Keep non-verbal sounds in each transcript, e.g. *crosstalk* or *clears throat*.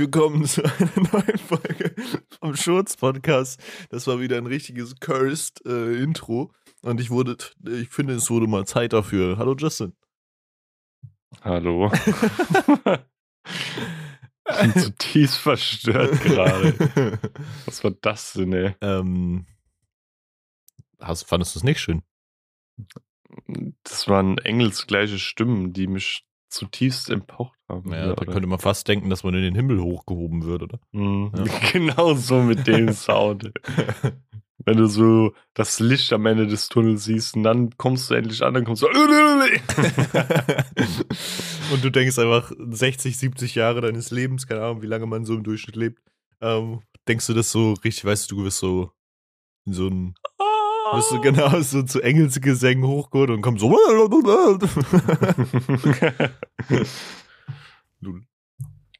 willkommen zu einer *laughs* neuen Folge vom Schurz Podcast. Das war wieder ein richtiges cursed äh, Intro und ich wurde, ich finde, es wurde mal Zeit dafür. Hallo Justin. Hallo. *laughs* ich bin zutiefst verstört gerade. *laughs* Was war das denn, ey? Ähm, hast, fandest du es nicht schön? Das waren engelsgleiche Stimmen, die mich zutiefst empaucht haben. Ja, da könnte man fast denken, dass man in den Himmel hochgehoben wird, oder? Mhm. Ja. *laughs* Genau so mit dem *laughs* Sound. Wenn du so das Licht am Ende des Tunnels siehst und dann kommst du endlich an, dann kommst du. *laughs* und du denkst einfach 60, 70 Jahre deines Lebens, keine Ahnung, wie lange man so im Durchschnitt lebt, ähm, denkst du das so richtig, weißt du, du bist so in so ein bist du genau so zu Engelsgesängen hochgeholt und kommst so.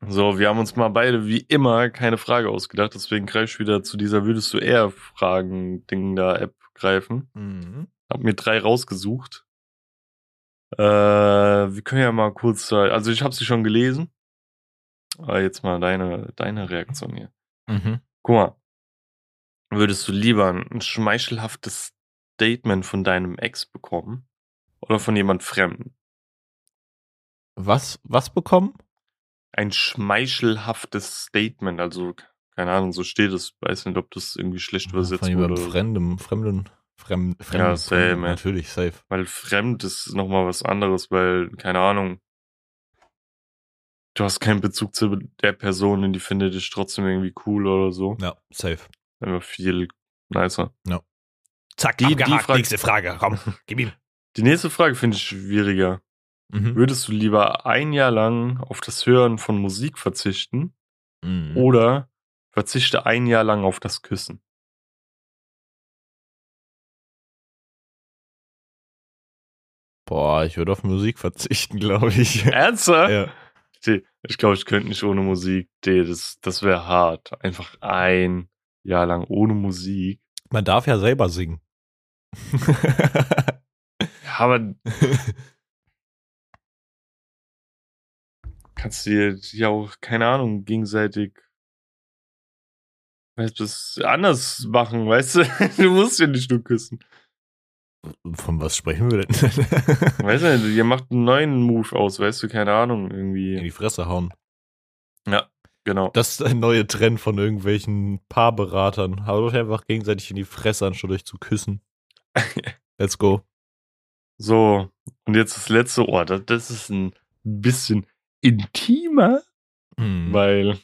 So, wir haben uns mal beide wie immer keine Frage ausgedacht, deswegen greife ich wieder zu dieser Würdest du eher Fragen-Ding da App greifen. Mhm. Hab mir drei rausgesucht. Äh, wir können ja mal kurz, also ich habe sie schon gelesen. Aber jetzt mal deine, deine Reaktion hier. Mhm. Guck mal, Würdest du lieber ein schmeichelhaftes Statement von deinem Ex bekommen oder von jemand Fremden? Was, was bekommen? Ein schmeichelhaftes Statement, also keine Ahnung, so steht es. Weiß nicht, ob das irgendwie schlecht übersetzt wurde. Von jemandem Fremdem, Fremden, Fremd, Fremden. Ja, same, Fremden, natürlich, safe. Weil fremd ist nochmal was anderes, weil, keine Ahnung, du hast keinen Bezug zu der Person und die findet dich trotzdem irgendwie cool oder so. Ja, safe. Immer viel nicer. Ja. Zack, die, die Frage, nächste Frage. Komm, gib ihm. Die nächste Frage finde ich schwieriger. Mhm. Würdest du lieber ein Jahr lang auf das Hören von Musik verzichten mhm. oder verzichte ein Jahr lang auf das Küssen? Boah, ich würde auf Musik verzichten, *laughs* glaube ich. Ernsthaft? Ja. Ich glaube, ich könnte nicht ohne Musik. Das, das wäre hart. Einfach ein Jahr lang ohne Musik. Man darf ja selber singen. ja, aber *laughs* kannst du dir ja auch, keine Ahnung, gegenseitig weißt du, das anders machen, weißt du? *laughs* Du musst ja nicht nur küssen. Von was sprechen wir denn? *laughs* weißt du, ihr macht einen neuen Move aus, weißt du, keine Ahnung, irgendwie. In die Fresse hauen. Ja. Genau. Das ist ein neuer Trend von irgendwelchen Paarberatern. Haut euch einfach gegenseitig in die Fresse, anstatt euch zu küssen. *laughs* Let's go. So, und jetzt das letzte Ohr. Das, das ist ein bisschen intimer, hm. weil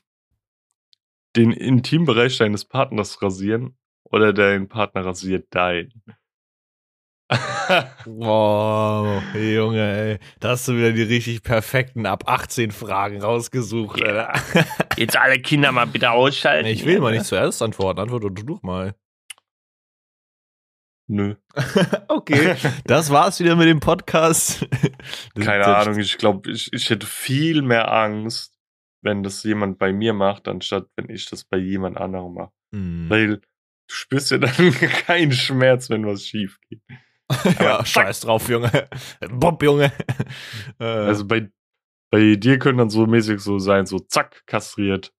den Intimbereich deines Partners rasieren oder dein Partner rasiert dein. *laughs* wow, Junge, ey. Da hast du wieder die richtig perfekten ab 18 Fragen rausgesucht, Alter. Jetzt alle Kinder mal bitte ausschalten. Ich will mal nicht zuerst antworten. Antworte du doch mal. Nö. *laughs* okay, das war's wieder mit dem Podcast. *laughs* Keine Ahnung, ich glaube, ich, ich hätte viel mehr Angst, wenn das jemand bei mir macht, anstatt wenn ich das bei jemand anderem mache. Mm. Weil du spürst ja dann *laughs* keinen Schmerz, wenn was schief geht. ja, scheiß drauf, Junge. Bob, Junge. Äh. also bei, bei dir können dann so mäßig so sein, so zack, kastriert.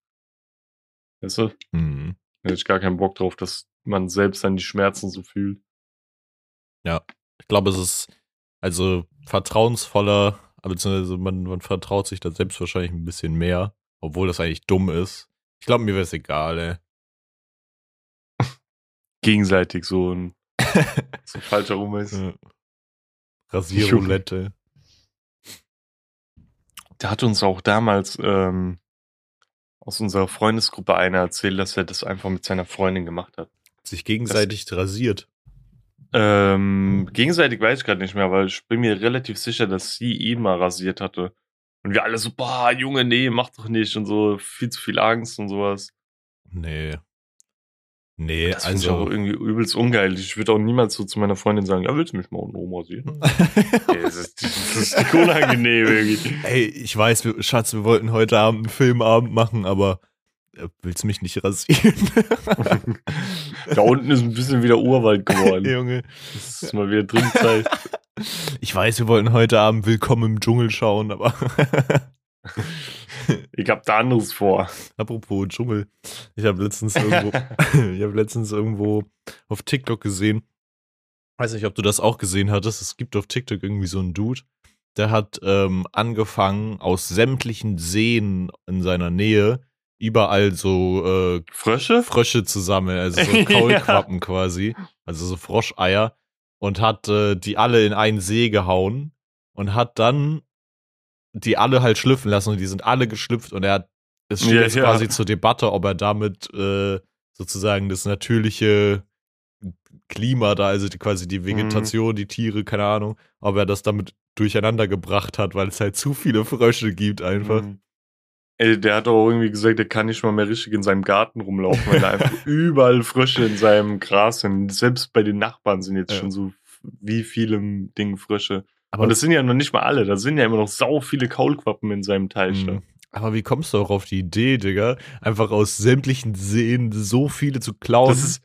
Weißt du? Mhm. Da hätte ich gar keinen Bock drauf, dass man selbst dann die Schmerzen so fühlt. Ja, ich glaube, es ist also vertrauensvoller, beziehungsweise man, man vertraut sich da selbst wahrscheinlich ein bisschen mehr, obwohl das eigentlich dumm ist. Ich glaube, mir wäre es egal, ey. *laughs* Gegenseitig so ein *laughs* so falscher rum ist. Ja. Rasierroulette. Da hat uns auch damals ähm, aus unserer Freundesgruppe einer erzählt, dass er das einfach mit seiner Freundin gemacht hat. Sich gegenseitig das, rasiert. Ähm, gegenseitig weiß ich gerade nicht mehr, weil ich bin mir relativ sicher, dass sie ihn mal rasiert hatte. Und wir alle so, boah, Junge, nee, mach doch nicht und so, viel zu viel Angst und sowas. Nee. Nee, das also. auch irgendwie übelst ungeil. Ich würde auch niemals so zu meiner Freundin sagen, ja, willst du mich mal unten rasieren? *laughs* Ey, das, ist, das ist unangenehm irgendwie. Ey, ich weiß, Schatz, wir wollten heute Abend einen Filmabend machen, aber willst du mich nicht rasieren? *laughs* da unten ist ein bisschen wieder Urwald geworden. *laughs* Junge. Das ist mal wieder Drinzeit. *laughs* Ich weiß, wir wollten heute Abend Willkommen im Dschungel schauen, aber. ich hab da anderes vor. Apropos Dschungel. Ich habe letztens irgendwo, ich habe letztens irgendwo auf TikTok gesehen. Weiß nicht, ob du das auch gesehen hattest. Es gibt auf TikTok irgendwie so einen Dude, der hat ähm, angefangen, aus sämtlichen Seen in seiner Nähe überall so äh, Frösche? Frösche zu sammeln, also so *laughs* Kaulquappen ja. quasi, also so Froscheier und hat äh, die alle in einen See gehauen und hat dann die alle halt schlüpfen lassen und die sind alle geschlüpft und er hat es steht ja, jetzt ja. quasi zur Debatte, ob er damit äh, sozusagen das natürliche Klima da, also die, quasi die mhm. Vegetation, mhm. die Tiere, keine Ahnung, ob er das damit durcheinander gebracht hat, weil es halt zu viele Frösche gibt einfach. Mhm. Ey, der hat auch irgendwie gesagt, der kann nicht mal mehr richtig in seinem Garten rumlaufen, weil da einfach *laughs* überall Frösche in seinem Gras sind. Selbst bei den Nachbarn sind jetzt ja. schon so wie viele Dinge Frösche. Aber Und das sind ja noch nicht mal alle, da sind ja immer noch sau viele Kaulquappen in seinem Teich. Mhm. Aber wie kommst du auch auf die Idee, Digga, einfach aus sämtlichen Seen so viele zu klauen? Das ist,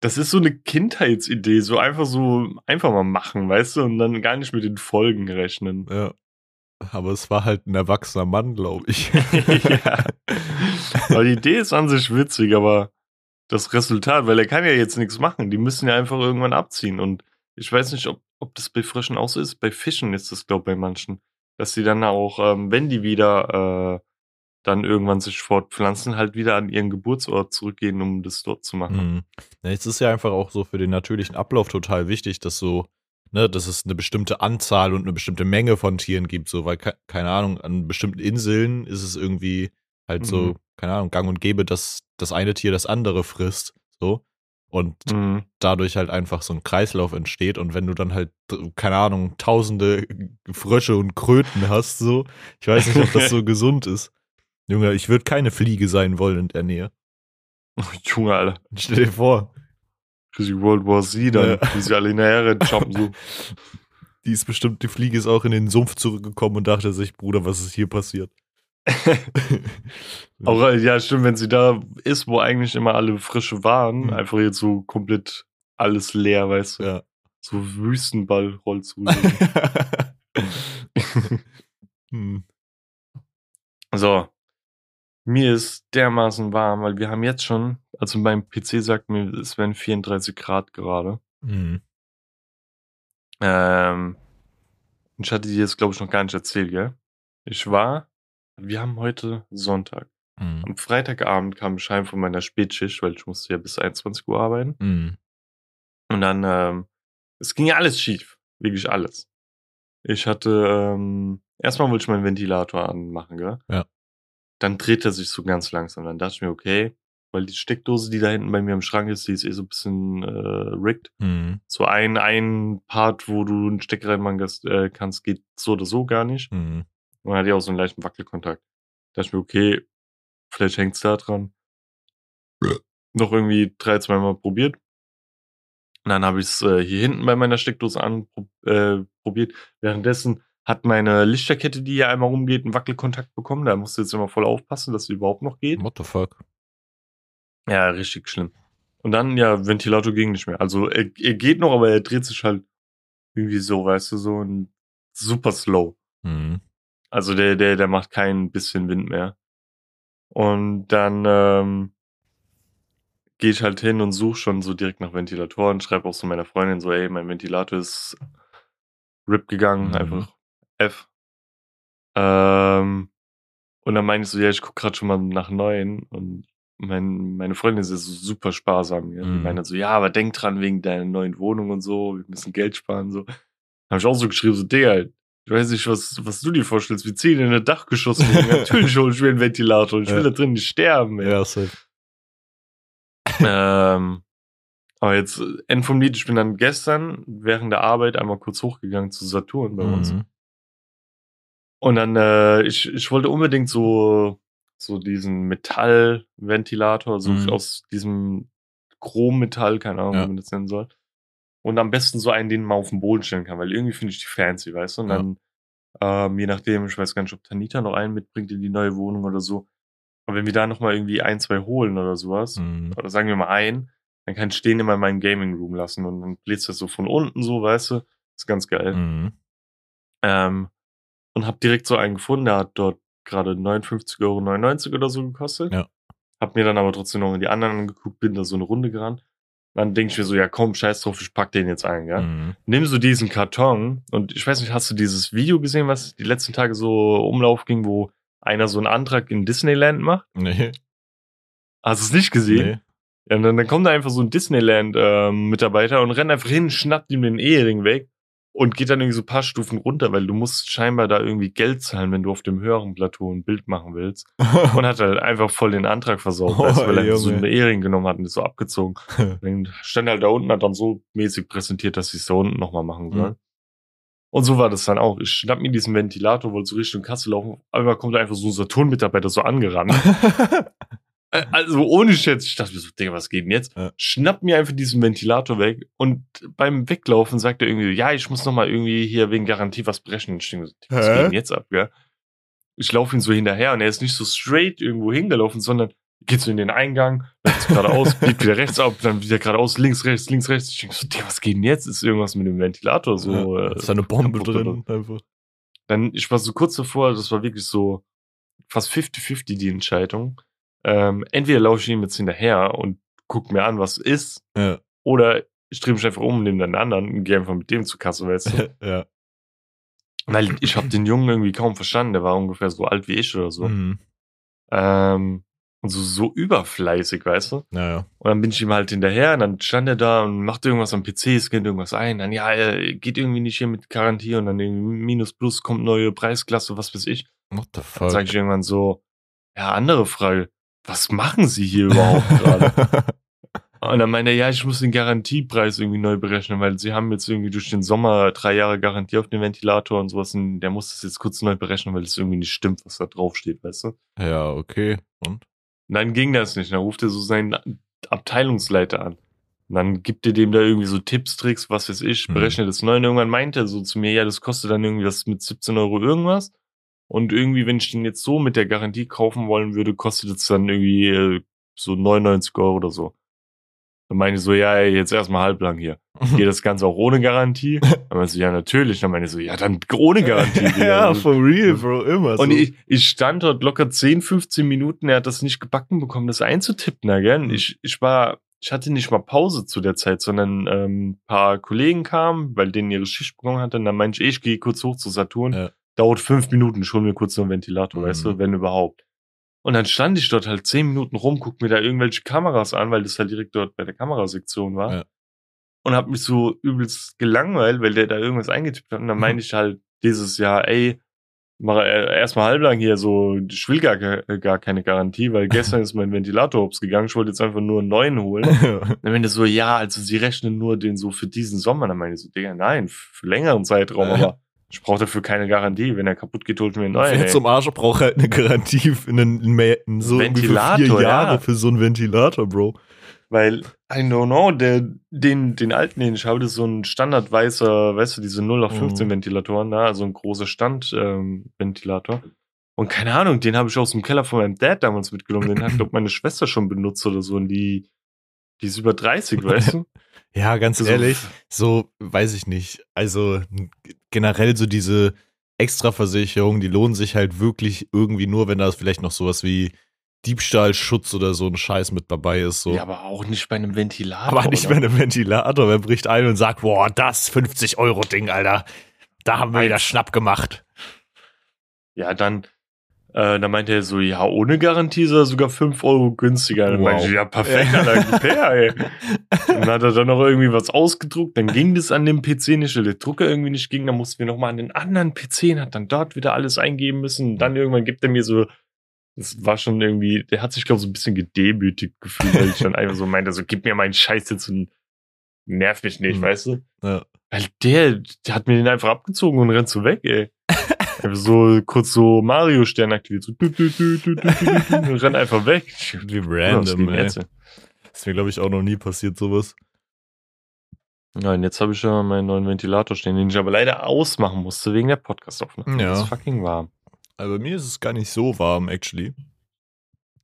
das ist so eine Kindheitsidee, so einfach so, einfach mal machen, weißt du, und dann gar nicht mit den Folgen rechnen. Ja. Aber es war halt ein erwachsener Mann, glaube ich. *laughs* ja. Aber die Idee ist an sich witzig, aber das Resultat, weil er kann ja jetzt nichts machen. Die müssen ja einfach irgendwann abziehen. Und ich weiß nicht, ob, ob das bei Frischen auch so ist. Bei Fischen ist das, glaube ich, bei manchen. Dass sie dann auch, ähm, wenn die wieder äh, dann irgendwann sich fortpflanzen, halt wieder an ihren Geburtsort zurückgehen, um das dort zu machen. Mhm. Ja, es ist ja einfach auch so für den natürlichen Ablauf total wichtig, dass so ne, dass es eine bestimmte Anzahl und eine bestimmte Menge von Tieren gibt, so, weil, keine Ahnung, an bestimmten Inseln ist es irgendwie halt mhm. so, keine Ahnung, gang und gäbe, dass das eine Tier das andere frisst, so. Und mhm. dadurch halt einfach so ein Kreislauf entsteht. Und wenn du dann halt, keine Ahnung, tausende Frösche und Kröten hast, so, ich weiß nicht, ob das so *laughs* gesund ist. Junge, ich würde keine Fliege sein wollen in der Nähe. *laughs* Junge, Alter. Stell dir vor. Quasi World War Z dann, ja. wie sie alle hinterher jumpen so. *laughs* Die ist bestimmt, die Fliege ist auch in den Sumpf zurückgekommen und dachte sich, Bruder, was ist hier passiert? *laughs* auch, ja, stimmt, wenn sie da ist, wo eigentlich immer alle Frische waren, mhm. einfach jetzt so komplett alles leer, weißt du? Ja. So Wüstenball rollt zu. *laughs* hm. So, mir ist dermaßen warm, weil wir haben jetzt schon, also mein PC sagt mir, es wären 34 Grad gerade. Mhm. Ähm, ich hatte dir jetzt, glaube ich, noch gar nicht erzählt, gell? Ich war, wir haben heute Sonntag. Mhm. Am Freitagabend kam ein Schein von meiner Spätschicht, weil ich musste ja bis 21 Uhr arbeiten. Mhm. Und dann, ähm, es ging ja alles schief. Wirklich alles. Ich hatte, ähm, erstmal wollte ich meinen Ventilator anmachen, gell? Ja dann dreht er sich so ganz langsam. Dann dachte ich mir, okay, weil die Steckdose, die da hinten bei mir im Schrank ist, die ist eh so ein bisschen äh, rigged. Mhm. So ein, ein Part, wo du einen Steck reinmachen äh, kannst, geht so oder so gar nicht. Mhm. Und dann hat ja auch so einen leichten Wackelkontakt. Da dachte ich mir, okay, vielleicht hängt's da dran. Noch irgendwie drei, zweimal probiert. Und dann habe ich es äh, hier hinten bei meiner Steckdose anprobiert. Äh, Währenddessen hat meine Lichterkette, die hier einmal rumgeht, einen Wackelkontakt bekommen. Da musst du jetzt immer voll aufpassen, dass sie überhaupt noch geht. What the fuck? Ja, richtig schlimm. Und dann, ja, Ventilator ging nicht mehr. Also er, er geht noch, aber er dreht sich halt irgendwie so, weißt du, so ein super slow. Mhm. Also der, der, der macht kein bisschen Wind mehr. Und dann ähm, gehe ich halt hin und suche schon so direkt nach Ventilatoren, schreibe auch so meiner Freundin so, ey, mein Ventilator ist RIP gegangen, mhm. einfach F. Ähm, und dann meinte ich so, ja, ich guck gerade schon mal nach neuen und mein, meine Freundin ist ja so super sparsam. Ja? Mhm. Die meinte so, ja, aber denk dran wegen deiner neuen Wohnung und so, wir müssen Geld sparen. So. Habe ich auch so geschrieben, so, Digga, ich weiß nicht, was, was du dir vorstellst. Wir ziehen in eine Dachgeschosswohnung. *laughs* Natürlich hole ich mir einen Ventilator. Ich will da drin nicht sterben. Ey. Ja, safe. ähm, aber jetzt, End vom Lied, ich bin dann gestern während der Arbeit einmal kurz hochgegangen zu Saturn bei mhm. uns. Und dann, äh, ich, ich wollte unbedingt so, so diesen Metallventilator, so mhm. aus diesem Chrommetall, keine Ahnung, ja. wie man das nennen soll. Und am besten so einen, den man auf den Boden stellen kann, weil irgendwie finde ich die fancy, weißt du? Und ja. dann, ähm, je nachdem, ich weiß gar nicht, ob Tanita noch einen mitbringt in die neue Wohnung oder so. Aber wenn wir da nochmal irgendwie ein, zwei holen oder sowas, mhm. oder sagen wir mal ein, dann kann ich den immer in meinem Gaming Room lassen und dann bläst das so von unten so, weißt du? Ist ganz geil. Mhm. Ähm, und hab direkt so einen gefunden, der hat dort gerade 59,99 Euro oder so gekostet. Ja. Hab mir dann aber trotzdem noch in die anderen angeguckt, bin da so eine Runde gerannt. Dann denke ich mir so, ja komm, scheiß drauf, ich pack den jetzt ein, ja. Mhm. Nimm so diesen Karton und ich weiß nicht, hast du dieses Video gesehen, was die letzten Tage so Umlauf ging, wo einer so einen Antrag in Disneyland macht? Nee. Hast du es nicht gesehen? nee. Ja, und dann, dann kommt da einfach so ein Disneyland-Mitarbeiter und rennt einfach hin, schnappt ihm den Ehering weg und geht dann irgendwie so ein paar Stufen runter, weil du musst scheinbar da irgendwie Geld zahlen, wenn du auf dem höheren Plateau ein Bild machen willst. *laughs* Und hat halt einfach voll den Antrag versaut, Oh, weißt, weil er so Junge. einen Ehering genommen hat und ist so abgezogen. *laughs* Dann stand halt da unten, hat dann so mäßig präsentiert, dass sie es da unten nochmal machen sollen. Und so war das dann auch. Ich schnapp mir diesen Ventilator, wollte so Richtung Kasse laufen. Einmal kommt einfach so ein Saturn-Mitarbeiter so angerannt. *laughs* Äh, Also ohne Schätz, ich dachte mir so, Digga, was geht denn jetzt? Ja. Schnapp mir einfach diesen Ventilator weg und beim Weglaufen sagt er irgendwie, ja, ich muss noch mal irgendwie hier wegen Garantie was brechen. Ich denke so, was geht denn jetzt ab, gell? Ich laufe ihn so hinterher und er ist nicht so straight irgendwo hingelaufen, sondern geht so in den Eingang, läuft geradeaus, *laughs* biegt wieder rechts ab, dann wieder geradeaus, links, rechts, links, rechts. Ich denke so, Digga, was geht denn jetzt? Ist irgendwas mit dem Ventilator so? ja, äh, ist da eine Bombe drin? Einfach. dann, ich war so kurz davor, das war wirklich so fast 50-50 die Entscheidung. Ähm, entweder laufe ich ihm jetzt hinterher und guck mir an, was ist, Ja. oder ich drehe mich einfach um, nehme den anderen und gehe einfach mit dem zur Kasse, weißt du? *laughs* ja. Weil ich habe den Jungen irgendwie kaum verstanden, der war ungefähr so alt wie ich oder so. Mhm. Ähm, und so, so überfleißig, weißt du? Naja. Und dann bin ich ihm halt hinterher und dann stand er da und macht irgendwas am PC, scannt irgendwas ein. Dann, ja, er geht irgendwie nicht hier mit Garantie und dann irgendwie Minus Plus kommt neue Preisklasse, was weiß ich. What the Dann fuck? sage ich irgendwann so, ja, andere Frage, was machen Sie hier überhaupt gerade? *laughs* Und dann meinte er, ja, ich muss den Garantiepreis irgendwie neu berechnen, weil Sie haben jetzt irgendwie durch den Sommer drei Jahre Garantie auf den Ventilator und sowas und der muss das jetzt kurz neu berechnen, weil es irgendwie nicht stimmt, was da drauf steht, weißt du? ja, okay. Und? Und dann ging das nicht. Dann ruft er so seinen Abteilungsleiter an. Und dann gibt er dem da irgendwie so Tipps, Tricks, was weiß ich, Mhm. berechnet das neu. Und irgendwann meinte er so zu mir, ja, das kostet dann irgendwie was mit 17 Euro irgendwas. Und irgendwie, wenn ich den jetzt so mit der Garantie kaufen wollen würde, kostet es dann irgendwie äh, so 99 Euro oder so. Dann meine ich so, ja, jetzt erstmal halblang hier. *laughs* Geht das Ganze auch ohne Garantie? *laughs* Dann meinte ich so, ja, natürlich. Dann meine ich so, ja, dann ohne Garantie. *laughs* Ja, for real, Bro, immer Und so. ich, ich stand dort locker 10, 15 Minuten, er hat das nicht gebacken bekommen, das einzutippen, na, gell? Mhm. Ich, ich war, ich hatte nicht mal Pause zu der Zeit, sondern ähm, ein paar Kollegen kamen, weil denen ihre Schicht begonnen hatte, und dann meinte ich, ich gehe kurz hoch zu Saturn, Ja. Dauert fünf Minuten, ich hol mir kurz noch einen Ventilator, Mhm. weißt du, wenn überhaupt. Und dann stand ich dort halt zehn Minuten rum, guck mir da irgendwelche Kameras an, weil das halt direkt dort bei der Kamerasektion war. Ja. Und hab mich so übelst gelangweilt, weil der da irgendwas eingetippt hat. Und dann Mhm. meinte ich halt dieses Jahr, ey, mach äh, erstmal halblang hier so, ich will gar, ke- gar keine Garantie, weil *laughs* gestern ist mein Ventilator hops gegangen, ich wollte jetzt einfach nur einen neuen holen. *laughs* Dann meinte so, ja, also sie rechnen nur den so für diesen Sommer. Dann meinte ich so, Digga, nein, für längeren Zeitraum, aber ich brauche dafür keine Garantie. Wenn er kaputt geht, holt mir einen neuen. Wer ey. zum Arsch braucht halt eine Garantie für einen, einen so Ventilator, vier ja. Jahre für so einen Ventilator, Bro. Weil, I don't know, der, den, den alten, den ich habe, das ist so ein standardweißer, weißt du, diese 0 auf 15 Mhm. Ventilatoren da, also ein großer Stand-Ventilator. Ähm. Und keine Ahnung, den habe ich aus dem Keller von meinem Dad damals mitgenommen. Den hat, glaube meine Schwester schon benutzt oder so. Und die, die ist über 30, weißt du? *laughs* Ja, ganz So- ehrlich, so weiß ich nicht. Also generell so diese Extraversicherungen, die lohnen sich halt wirklich irgendwie nur, wenn da vielleicht noch sowas wie Diebstahlschutz oder so ein Scheiß mit dabei ist. So. Ja, aber auch nicht bei einem Ventilator. Aber nicht oder? bei einem Ventilator. Wer bricht ein und sagt, boah, das 50-Euro-Ding, Alter. Da haben wir wieder Schnapp gemacht. Ja, dann, äh, dann meinte er so, ja, ohne Garantie ist er sogar 5 Euro günstiger. Dann Wow. meinte ich, ja, perfekt, Alter, gib her, ey. *laughs* Dann hat er dann noch irgendwie was ausgedruckt, dann ging das an dem PC nicht, weil der Drucker irgendwie nicht ging, dann mussten wir nochmal an den anderen PC und hat dann dort wieder alles eingeben müssen. Und dann irgendwann gibt er mir so, das war schon irgendwie, der hat sich, glaube ich, so ein bisschen gedemütigt gefühlt, weil ich dann einfach so meinte, so, gib mir meinen Scheiß jetzt und nerv mich nicht, Mhm. weißt du? Ja. Weil der, der hat mir den einfach abgezogen und rennt so weg, ey. So kurz so Mario-Stern aktiviert, so dü, dü, dü, dü, dü, und rennt einfach weg. Wie random, ey. Ist mir, glaube ich, auch noch nie passiert, sowas. Ja, und jetzt habe ich ja meinen neuen Ventilator stehen, den ich aber leider ausmachen musste wegen der Podcast-Aufnahme. Ja. Es ist fucking warm. Also bei mir ist es gar nicht so warm, actually.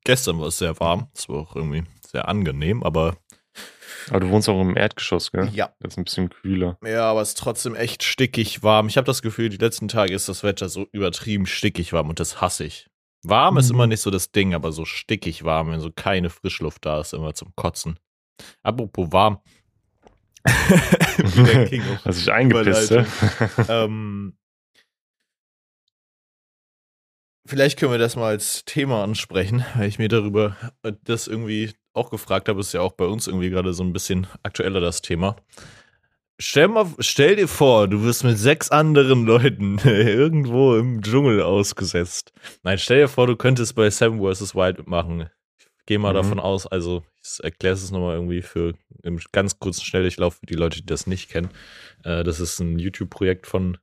Gestern war es sehr warm. Es war auch irgendwie sehr angenehm, aber Aber du wohnst auch im Erdgeschoss, gell? Ja. Das ist ein bisschen kühler. Ja, aber es ist trotzdem echt stickig warm. Ich habe das Gefühl, die letzten Tage ist das Wetter so übertrieben stickig warm und das hasse ich. Warm mhm. ist immer nicht so das Ding, aber so stickig warm, wenn so keine Frischluft da ist, immer zum Kotzen. Apropos warm. *laughs* *laughs* Hast dich eingepisst, *laughs* ähm, Vielleicht können wir das mal als Thema ansprechen, weil ich mir darüber äh, das irgendwie auch gefragt habe, ist ja auch bei uns irgendwie gerade so ein bisschen aktueller das Thema. Stell, mal, stell dir vor, du wirst mit sechs anderen Leuten *laughs* irgendwo im Dschungel ausgesetzt. Nein, stell dir vor, du könntest bei Seven vs. Wild mitmachen. Ich gehe mal mhm. davon aus, also ich erkläre es nochmal irgendwie für im ganz kurzen Schnelldurchlauf für die Leute, die das nicht kennen. Äh, das ist ein YouTube-Projekt von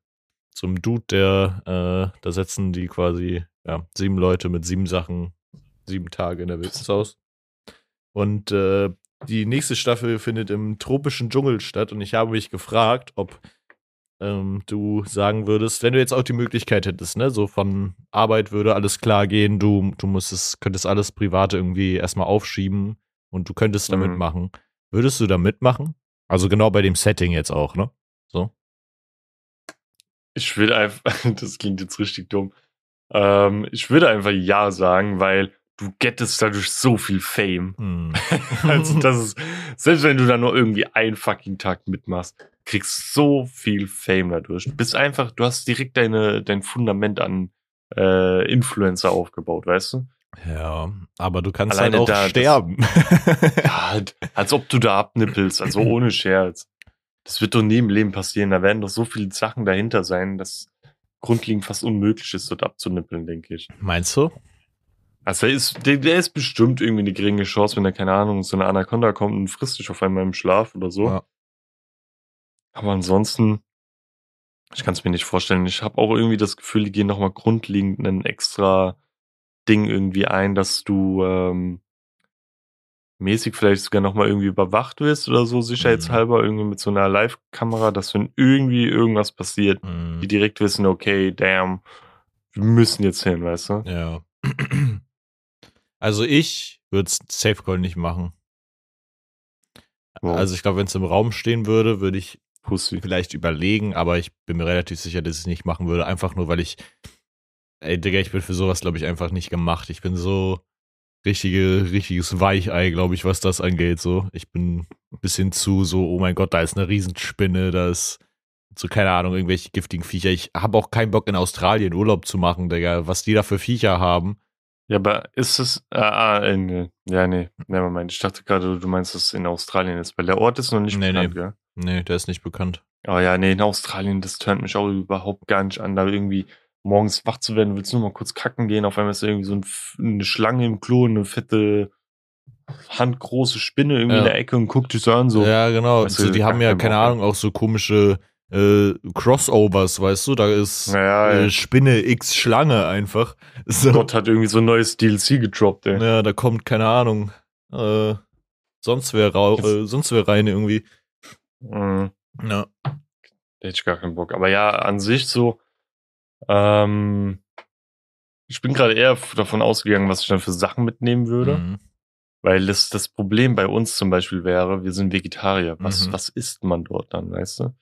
so einem Dude, der, äh, da setzen die quasi ja, sieben Leute mit sieben Sachen, sieben Tage in der Wildnis aus. Und äh, die nächste Staffel findet im tropischen Dschungel statt und ich habe mich gefragt, ob ähm, du sagen würdest, wenn du jetzt auch die Möglichkeit hättest, ne, so von Arbeit würde alles klar gehen, du, du musstest, könntest alles Private irgendwie erstmal aufschieben und du könntest mhm. damit machen. Würdest du da mitmachen? Also genau bei dem Setting jetzt auch, ne? So. Ich will einfach, *laughs* das klingt jetzt richtig dumm. Ähm, ich würde einfach Ja sagen, weil du gettest dadurch so viel Fame. Hm. *laughs* also das ist, selbst wenn du da nur irgendwie einen fucking Tag mitmachst, kriegst so viel Fame dadurch. Du bist einfach, du hast direkt deine, dein Fundament an äh, Influencer aufgebaut, weißt du? Ja, aber du kannst Alleine halt auch da, sterben. Das, *laughs* ja, als ob du da abnippelst, also ohne *laughs* Scherz. Das wird doch nie im Leben passieren. Da werden doch so viele Sachen dahinter sein, dass grundlegend fast unmöglich ist, dort abzunippeln, denke ich. Meinst du? Also der ist, der, der, ist bestimmt irgendwie eine geringe Chance, wenn da, keine Ahnung, so eine Anaconda kommt und frisst dich auf einmal im Schlaf oder so. Ja. Aber ansonsten, ich kann es mir nicht vorstellen. Ich habe auch irgendwie das Gefühl, die gehen nochmal grundlegend ein extra Ding irgendwie ein, dass du ähm, mäßig vielleicht sogar nochmal irgendwie überwacht wirst oder so, sicherheitshalber, mhm. irgendwie mit so einer Live-Kamera, dass wenn irgendwie irgendwas passiert, mhm. die direkt wissen, okay, damn, wir müssen jetzt hin, weißt du? Ja. *clears throat* Also ich würde es Safe Call nicht machen. Wow. Also ich glaube, wenn es im Raum stehen würde, würde ich Pussy. vielleicht überlegen, aber ich bin mir relativ sicher, dass ich es nicht machen würde. Einfach nur, weil ich, ey Digga, ich bin für sowas, glaube ich, einfach nicht gemacht. Ich bin so, richtige, richtiges Weichei, glaube ich, was das angeht. So, ich bin ein bisschen zu so, oh mein Gott, da ist eine Riesenspinne, da ist so, keine Ahnung, irgendwelche giftigen Viecher. Ich habe auch keinen Bock in Australien Urlaub zu machen, Digga, was die da für Viecher haben. Ja, aber ist es, ah, ah in, ja, nee, nevermind. Ich dachte gerade, du meinst, dass es in Australien ist, weil der Ort ist noch nicht nee, bekannt, nee. gell? Nee, der ist nicht bekannt. Oh ja, nee, in Australien, das tönt mich auch überhaupt gar nicht an, da irgendwie morgens wach zu werden, willst du nur mal kurz kacken gehen, auf einmal ist irgendwie so ein, eine Schlange im Klo, eine fette, handgroße Spinne irgendwie ja. in der Ecke und guckt dich so an, so. Ja, genau. Weißt du, die haben ja, keine Ahnung, auch so komische äh, Crossovers, weißt du, da ist ja. Äh, Spinne X Schlange einfach. *laughs* So. Gott hat irgendwie so ein neues DLC gedroppt, ey. Ja, da kommt, keine Ahnung, äh, sonst wer, äh, sonst wer rein irgendwie. Mhm. Ja. Da hätte ich gar keinen Bock. Aber ja, an sich so, ähm, ich bin gerade eher davon ausgegangen, was ich dann für Sachen mitnehmen würde. Mhm. Weil das, das Problem bei uns zum Beispiel wäre, wir sind Vegetarier. Was, mhm. was isst man dort dann, weißt du?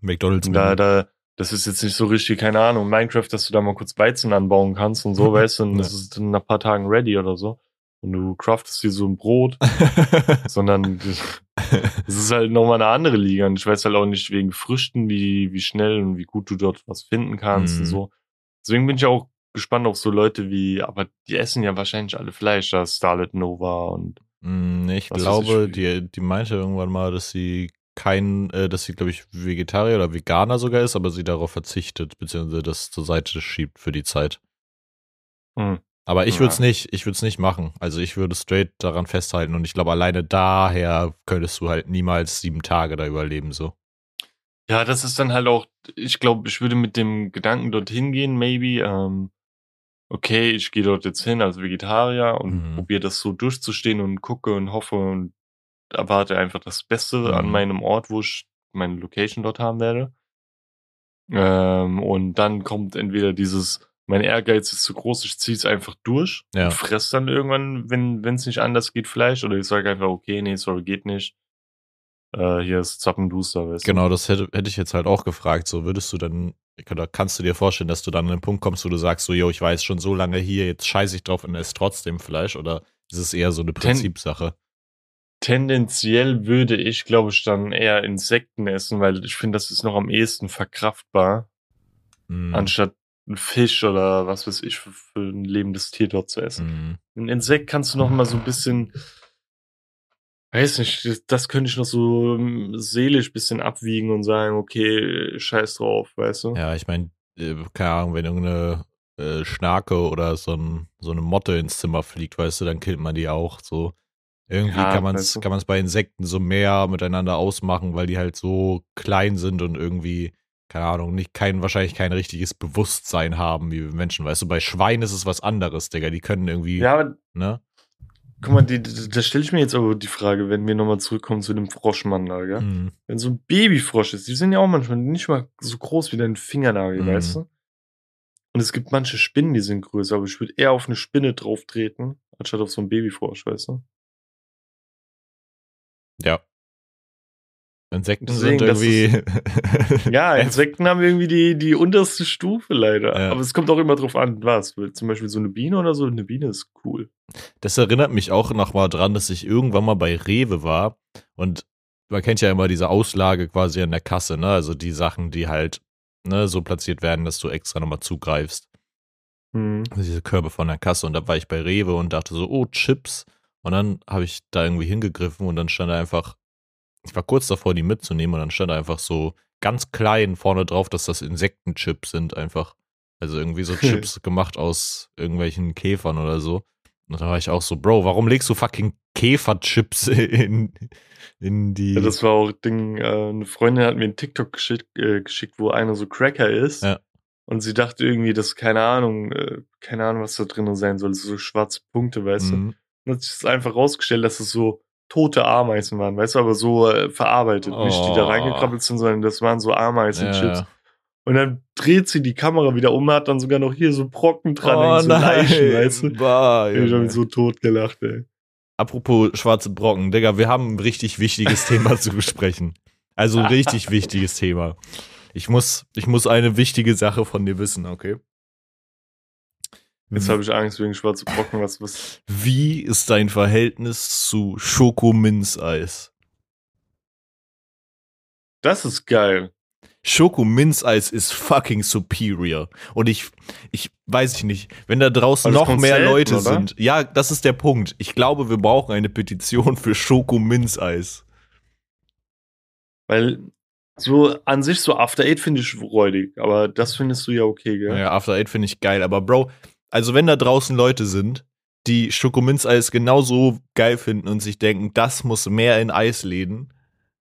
McDonalds. Da, da, das ist jetzt nicht so richtig, keine Ahnung, Minecraft, dass du da mal kurz Weizen anbauen kannst und so, *laughs* weißt du, und das ist in ein paar Tagen ready oder so. Und du craftest dir so ein Brot, *laughs* sondern es ist halt nochmal eine andere Liga. Und ich weiß halt auch nicht wegen Früchten, wie, wie schnell und wie gut du dort was finden kannst mhm. und so. Deswegen bin ich auch gespannt auf so Leute wie, aber die essen ja wahrscheinlich alle Fleisch, da Starlet Nova und. Mm, ich glaube, ich, die, die meinte irgendwann mal, dass sie kein, äh, dass sie, glaube ich, Vegetarier oder Veganer sogar ist, aber sie darauf verzichtet, beziehungsweise das zur Seite schiebt für die Zeit. Mhm. Aber ich würde es nicht, ich würde es nicht machen. Also ich würde straight daran festhalten und ich glaube, alleine daher könntest du halt niemals sieben Tage da überleben, so. Ja, das ist dann halt auch, ich glaube, ich würde mit dem Gedanken dorthin gehen, maybe, ähm, okay, ich gehe dort jetzt hin als Vegetarier und mhm. probiere das so durchzustehen und gucke und hoffe und erwarte einfach das Beste mhm. an meinem Ort, wo ich meine Location dort haben werde. Ähm, und dann kommt entweder dieses mein Ehrgeiz ist zu groß, ich ziehe es einfach durch Ja. und fress dann irgendwann, wenn es nicht anders geht, Fleisch. Oder ich sage einfach, okay, nee, sorry, geht nicht. Äh, hier ist Zappenduster, weißt Genau, das hätte, hätte ich jetzt halt auch gefragt. So, würdest du dann, oder kannst du dir vorstellen, dass du dann an den Punkt kommst, wo du sagst, so, yo, ich weiß schon so lange hier, jetzt scheiße ich drauf und esse trotzdem Fleisch? Oder ist es eher so eine Ten- Prinzipsache? Tendenziell würde ich, glaube ich, dann eher Insekten essen, weil ich finde, das ist noch am ehesten verkraftbar, Mhm. anstatt ein Fisch oder was weiß ich für, für ein lebendes Tier dort zu essen. Mhm. Ein Insekt kannst du noch mal so ein bisschen, weiß nicht, das- könnte ich noch so ähm, seelisch bisschen abwiegen und sagen, okay, scheiß drauf, weißt du? Ja, ich meine, äh, keine Ahnung, wenn irgendeine äh, Schnake oder so, ein, so eine Motte ins Zimmer fliegt, weißt du, dann killt man die auch. So. Irgendwie Ja, kann man es kann man's bei Insekten so mehr miteinander ausmachen, weil die halt so klein sind und irgendwie, keine Ahnung, nicht kein, wahrscheinlich kein richtiges Bewusstsein haben wie Menschen. Weißt du, bei Schweinen ist es was anderes, Digga. Die können irgendwie, Ja, aber ne? guck mal, die, die, da stelle ich mir jetzt aber die Frage, wenn wir nochmal zurückkommen zu dem Froschmann da, gell? Mhm. Wenn so ein Babyfrosch ist, die sind ja auch manchmal nicht mal so groß wie dein Fingernagel, Mhm. weißt du? Und es gibt manche Spinnen, die sind größer, aber ich würde eher auf eine Spinne drauf treten, anstatt auf so einen Babyfrosch, weißt du? Ja. Insekten Deswegen, sind irgendwie. *laughs* Ja, Insekten haben irgendwie die, die unterste Stufe leider. Ja. Aber es kommt auch immer drauf an, was. Zum Beispiel so eine Biene oder so. Eine Biene ist cool. Das erinnert mich auch noch mal dran, dass ich irgendwann mal bei Rewe war und man kennt ja immer diese Auslage quasi an der Kasse, ne? Also die Sachen, die halt ne, so platziert werden, dass du extra nochmal zugreifst. Hm. Also diese Körbe von der Kasse und da war ich bei Rewe und dachte so, oh, Chips. Und dann habe ich da irgendwie hingegriffen und dann stand da einfach, ich war kurz davor, die mitzunehmen und dann stand da einfach so ganz klein vorne drauf, dass das Insektenchips sind einfach. Also irgendwie so *laughs* Chips gemacht aus irgendwelchen Käfern oder so. Und da war ich auch so, Bro, warum legst du fucking Käferchips *laughs* in, in die. Ja, das war auch Ding, äh, eine Freundin hat mir einen TikTok geschickt, äh, geschickt wo einer so Cracker ist. Ja. Und sie dachte irgendwie, dass, keine Ahnung, äh, keine Ahnung, was da drin sein soll, so schwarze Punkte, weißt du. Und hat sich das einfach rausgestellt, dass es so tote Ameisen waren, weißt du, aber so äh, verarbeitet. Nicht die da Oh. reingekrabbelt sind, sondern das waren so Ameisenchips. Ja. Und dann dreht sie die Kamera wieder um, hat dann sogar noch hier so Brocken dran, Oh so Leichen, nein, weißt du. *laughs* bah, Ich hab so tot gelacht, ey. Apropos schwarze Brocken, Digga, wir haben ein richtig wichtiges Thema zu besprechen. Also ein richtig *laughs* wichtiges Thema. Ich muss, ich muss eine wichtige Sache von dir wissen, okay? Jetzt habe ich Angst wegen schwarze Brocken, was, was. Wie ist dein Verhältnis zu Schokominzeis? Das ist geil. Schokominzeis ist fucking superior. Und ich, ich weiß ich nicht, wenn da draußen noch mehr selten, Leute oder? sind. Ja, das ist der Punkt. Ich glaube, wir brauchen eine Petition für Schokominzeis. Weil so an sich so After Eight finde ich räudig, aber das findest du ja okay, gell? Ja, After Eight finde ich geil. Aber Bro, also wenn da draußen Leute sind, die Schokominzeis genauso geil finden und sich denken, das muss mehr in Eisläden,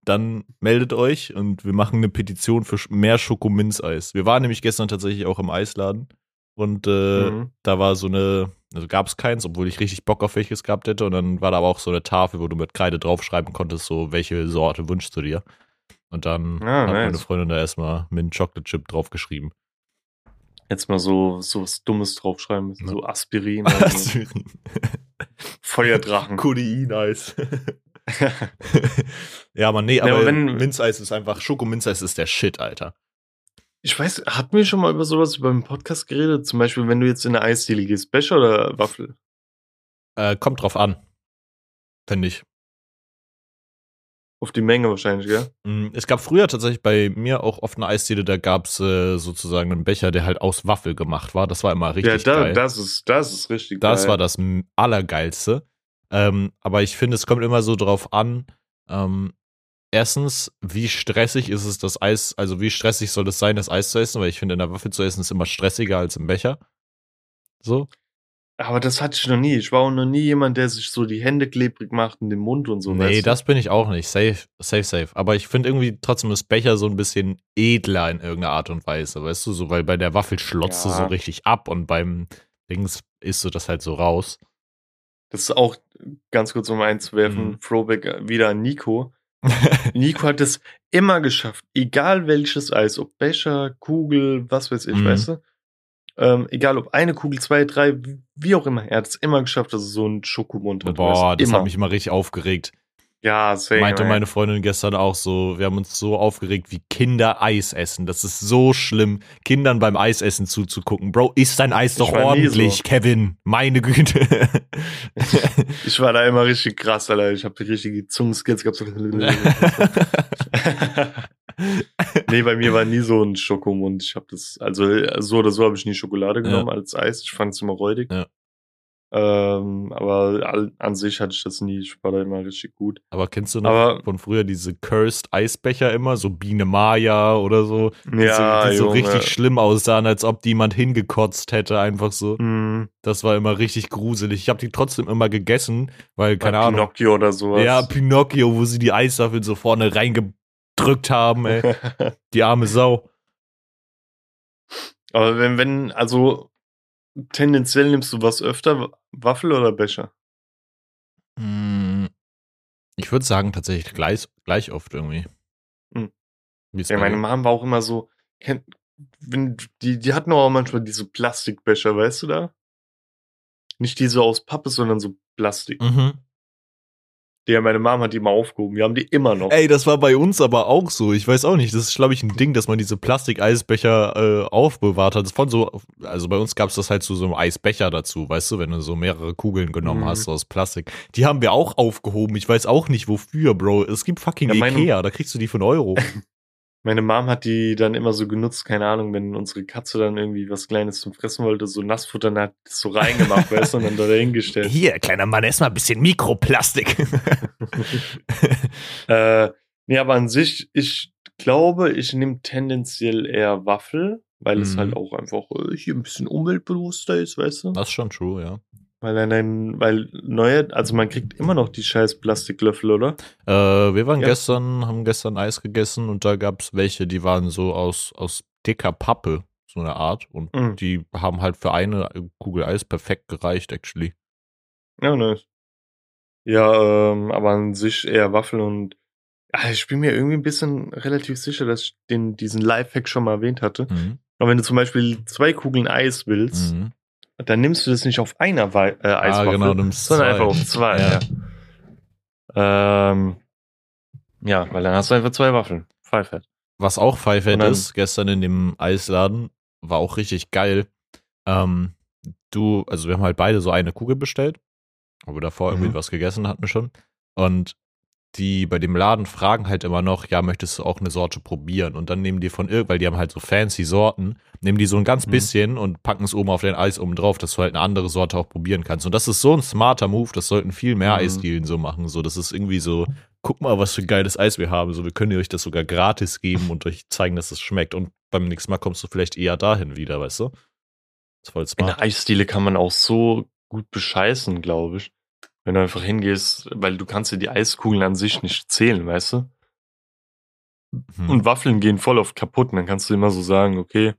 dann meldet euch und wir machen eine Petition für mehr Schokominzeis. Wir waren nämlich gestern tatsächlich auch im Eisladen und äh, Mhm. da war so eine, also gab es keins, obwohl ich richtig Bock auf welches gehabt hätte und dann war da aber auch so eine Tafel, wo du mit Kreide draufschreiben konntest, so welche Sorte wünschst du dir. Und dann Ah, hat meine nice. Freundin da erstmal Mint Chocolate Chip draufgeschrieben. Jetzt mal so, so was Dummes draufschreiben müssen, Ja. so Aspirin, *laughs* so. Feuerdrachen. *laughs* Codein-Eis. *laughs* ja, man, nee, Ja, aber, aber wenn- Minzeis ist einfach, Schokominzeis ist der Shit, Alter. Ich weiß, hatten wir schon mal über sowas beim Podcast geredet? Zum Beispiel, wenn du jetzt in eine Eisdiele gehst, Becher oder Waffel? Äh, kommt drauf an. Finde ich. Auf die Menge wahrscheinlich, gell? Mm, Es gab früher tatsächlich bei mir auch oft eine Eisdiele, da gab es äh, sozusagen einen Becher, der halt aus Waffel gemacht war. Das war immer richtig ja, da, geil. das ist, das ist richtig Das geil. war das Allergeilste. Ähm, aber ich finde, es kommt immer so drauf an, ähm, erstens, wie stressig ist es, das Eis, also wie stressig soll es sein, das Eis zu essen, weil ich finde, in der Waffel zu essen ist immer stressiger als im Becher. So. Aber das hatte ich noch nie. Ich war auch noch nie jemand, der sich so die Hände klebrig macht und den Mund und so. nee, weißt du? das bin ich auch nicht. Safe, safe, safe. Aber ich finde irgendwie trotzdem das Becher so ein bisschen edler in irgendeiner Art und Weise, weißt du, so, weil bei der Waffel schlotzt du Ja. so richtig ab und beim Dings isst du das halt so raus. Das ist auch ganz kurz um einzuwerfen, Mhm. Throwback äh, wieder an Nico. *laughs* Nico hat es immer geschafft, egal welches Eis, ob Becher, Kugel, was weiß ich, Mhm. weißt du? Ähm, egal ob eine Kugel, zwei, drei, wie auch immer, er hat es immer geschafft, dass er so einen Schokomund hat. Boah, das immer. hat mich immer richtig aufgeregt. Ja, same, Meinte meine Freundin gestern auch so, wir haben uns so aufgeregt, wie Kinder Eis essen. Das ist so schlimm, Kindern beim Eisessen zuzugucken. Bro, isst dein Eis doch ordentlich, so. Kevin. Meine Güte. *laughs* ich war da immer richtig krass, Alter. Ich habe die richtige Zungenskills gehabt. *laughs* *laughs* *laughs* nee, bei mir war nie so ein Schokomund. Ich habe das, also so oder so habe ich nie Schokolade genommen ja. als Eis. Ich fand es immer räudig. Ja. Ähm, aber an sich hatte ich das nie. Ich war da immer richtig gut. Aber kennst du noch aber, von früher diese Cursed Eisbecher immer? So Biene Maya oder so? Ja, die, die so richtig schlimm aussahen, als ob die jemand hingekotzt hätte, einfach so. Mm. Das war immer richtig gruselig. Ich habe die trotzdem immer gegessen, weil, keine Ahnung. Pinocchio oder sowas. Ja, Pinocchio, wo sie die Eiswaffeln so vorne reingedrückt haben, ey. *laughs* die arme Sau. Aber wenn, wenn, also tendenziell nimmst du was öfter, Waffel oder Becher? Hm, ich würde sagen, tatsächlich gleich, gleich oft irgendwie. Hm. Ja, meine Mom war auch immer so, wenn, die, die hatten auch manchmal diese Plastikbecher, weißt du da? Nicht diese aus Pappe, sondern so Plastik. Mhm. Ja, meine Mom hat die mal aufgehoben. Wir haben die immer noch. Ey, das war bei uns aber auch so. Ich weiß auch nicht. Das ist, glaube ich, ein Ding, dass man diese Plastikeisbecher äh, aufbewahrt hat. Von so, also bei uns gab es das halt zu so einem Eisbecher dazu, weißt du, wenn du so mehrere Kugeln genommen mhm. hast aus Plastik. Die haben wir auch aufgehoben. Ich weiß auch nicht wofür, Bro. Es gibt fucking ja, Ikea, da kriegst du die von Euro. *laughs* Meine Mom hat die dann immer so genutzt, keine Ahnung, wenn unsere Katze dann irgendwie was Kleines zum Fressen wollte, so Nassfutter, dann hat das so reingemacht, *laughs* weißt du, und dann da hingestellt. Hier, kleiner Mann, erstmal ein bisschen Mikroplastik. *laughs* äh, nee, aber an sich, ich glaube, ich nehme tendenziell eher Waffel, weil mhm. es halt auch einfach äh, hier ein bisschen umweltbewusster ist, weißt du? Das ist schon true, ja. Weil dann, weil neue, also man kriegt immer noch die scheiß Plastiklöffel, oder? Äh, wir waren ja. gestern, haben gestern Eis gegessen und da gab es welche, die waren so aus, aus dicker Pappe, so eine Art. Und mhm. die haben halt für eine Kugel Eis perfekt gereicht, actually. Ja, nice. Ja, ähm, aber an sich eher Waffeln und ja, ich bin mir irgendwie ein bisschen relativ sicher, dass ich den, diesen Lifehack schon mal erwähnt hatte. Mhm. Aber wenn du zum Beispiel zwei Kugeln Eis willst, mhm dann nimmst du das nicht auf einer We äh, Eiswaffel, ah, genau, nimmst sondern zwei. einfach auf zwei. Ja. Ja. Ähm, ja, weil dann hast du einfach zwei Waffeln. Pfeifett. Was auch Pfeifett ist, gestern in dem Eisladen, war auch richtig geil. Ähm, du, also wir haben halt beide so eine Kugel bestellt, aber davor mhm. irgendwie was gegessen hatten wir schon. Und die bei dem Laden fragen halt immer noch, ja, möchtest du auch eine Sorte probieren? Und dann nehmen die von irgend, weil die haben halt so fancy Sorten, nehmen die so ein ganz mhm. bisschen und packen es oben auf dein Eis oben drauf, dass du halt eine andere Sorte auch probieren kannst. Und das ist so ein smarter Move, das sollten viel mehr mhm. Eisdielen so machen. So, das ist irgendwie so, guck mal, was für geiles Eis wir haben. So, wir können euch das sogar gratis geben und euch zeigen, dass es schmeckt. Und beim nächsten Mal kommst du vielleicht eher dahin wieder, weißt du? Das ist voll smart. In der Eisdiele kann man auch so gut bescheißen, glaube ich. Wenn du einfach hingehst, weil du kannst dir die Eiskugeln an sich nicht zählen, weißt du? Hm. Und Waffeln gehen voll oft kaputt. Und dann kannst du immer so sagen, okay,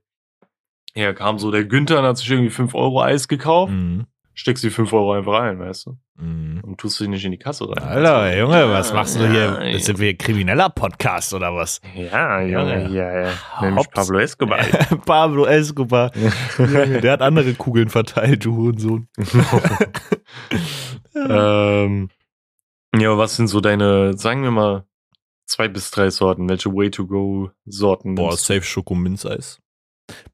ja, kam so der Günther und hat sich irgendwie 5 Euro Eis gekauft. Mhm steckst die 5 Euro einfach rein, weißt du? Mm. Und tust sie nicht in die Kasse rein. Alter, Junge, was machst du ja, hier? Sind wir krimineller Podcast oder was? Ja, Junge, ja, ja. Nämlich Hops. Pablo Escobar. *laughs* Pablo Escobar. *laughs* Der hat andere Kugeln verteilt, du Hurensohn. *laughs* ähm, ja, was sind so deine, sagen wir mal, zwei bis drei Sorten? Welche Way-to-Go-Sorten? Boah, safe Schokominzeis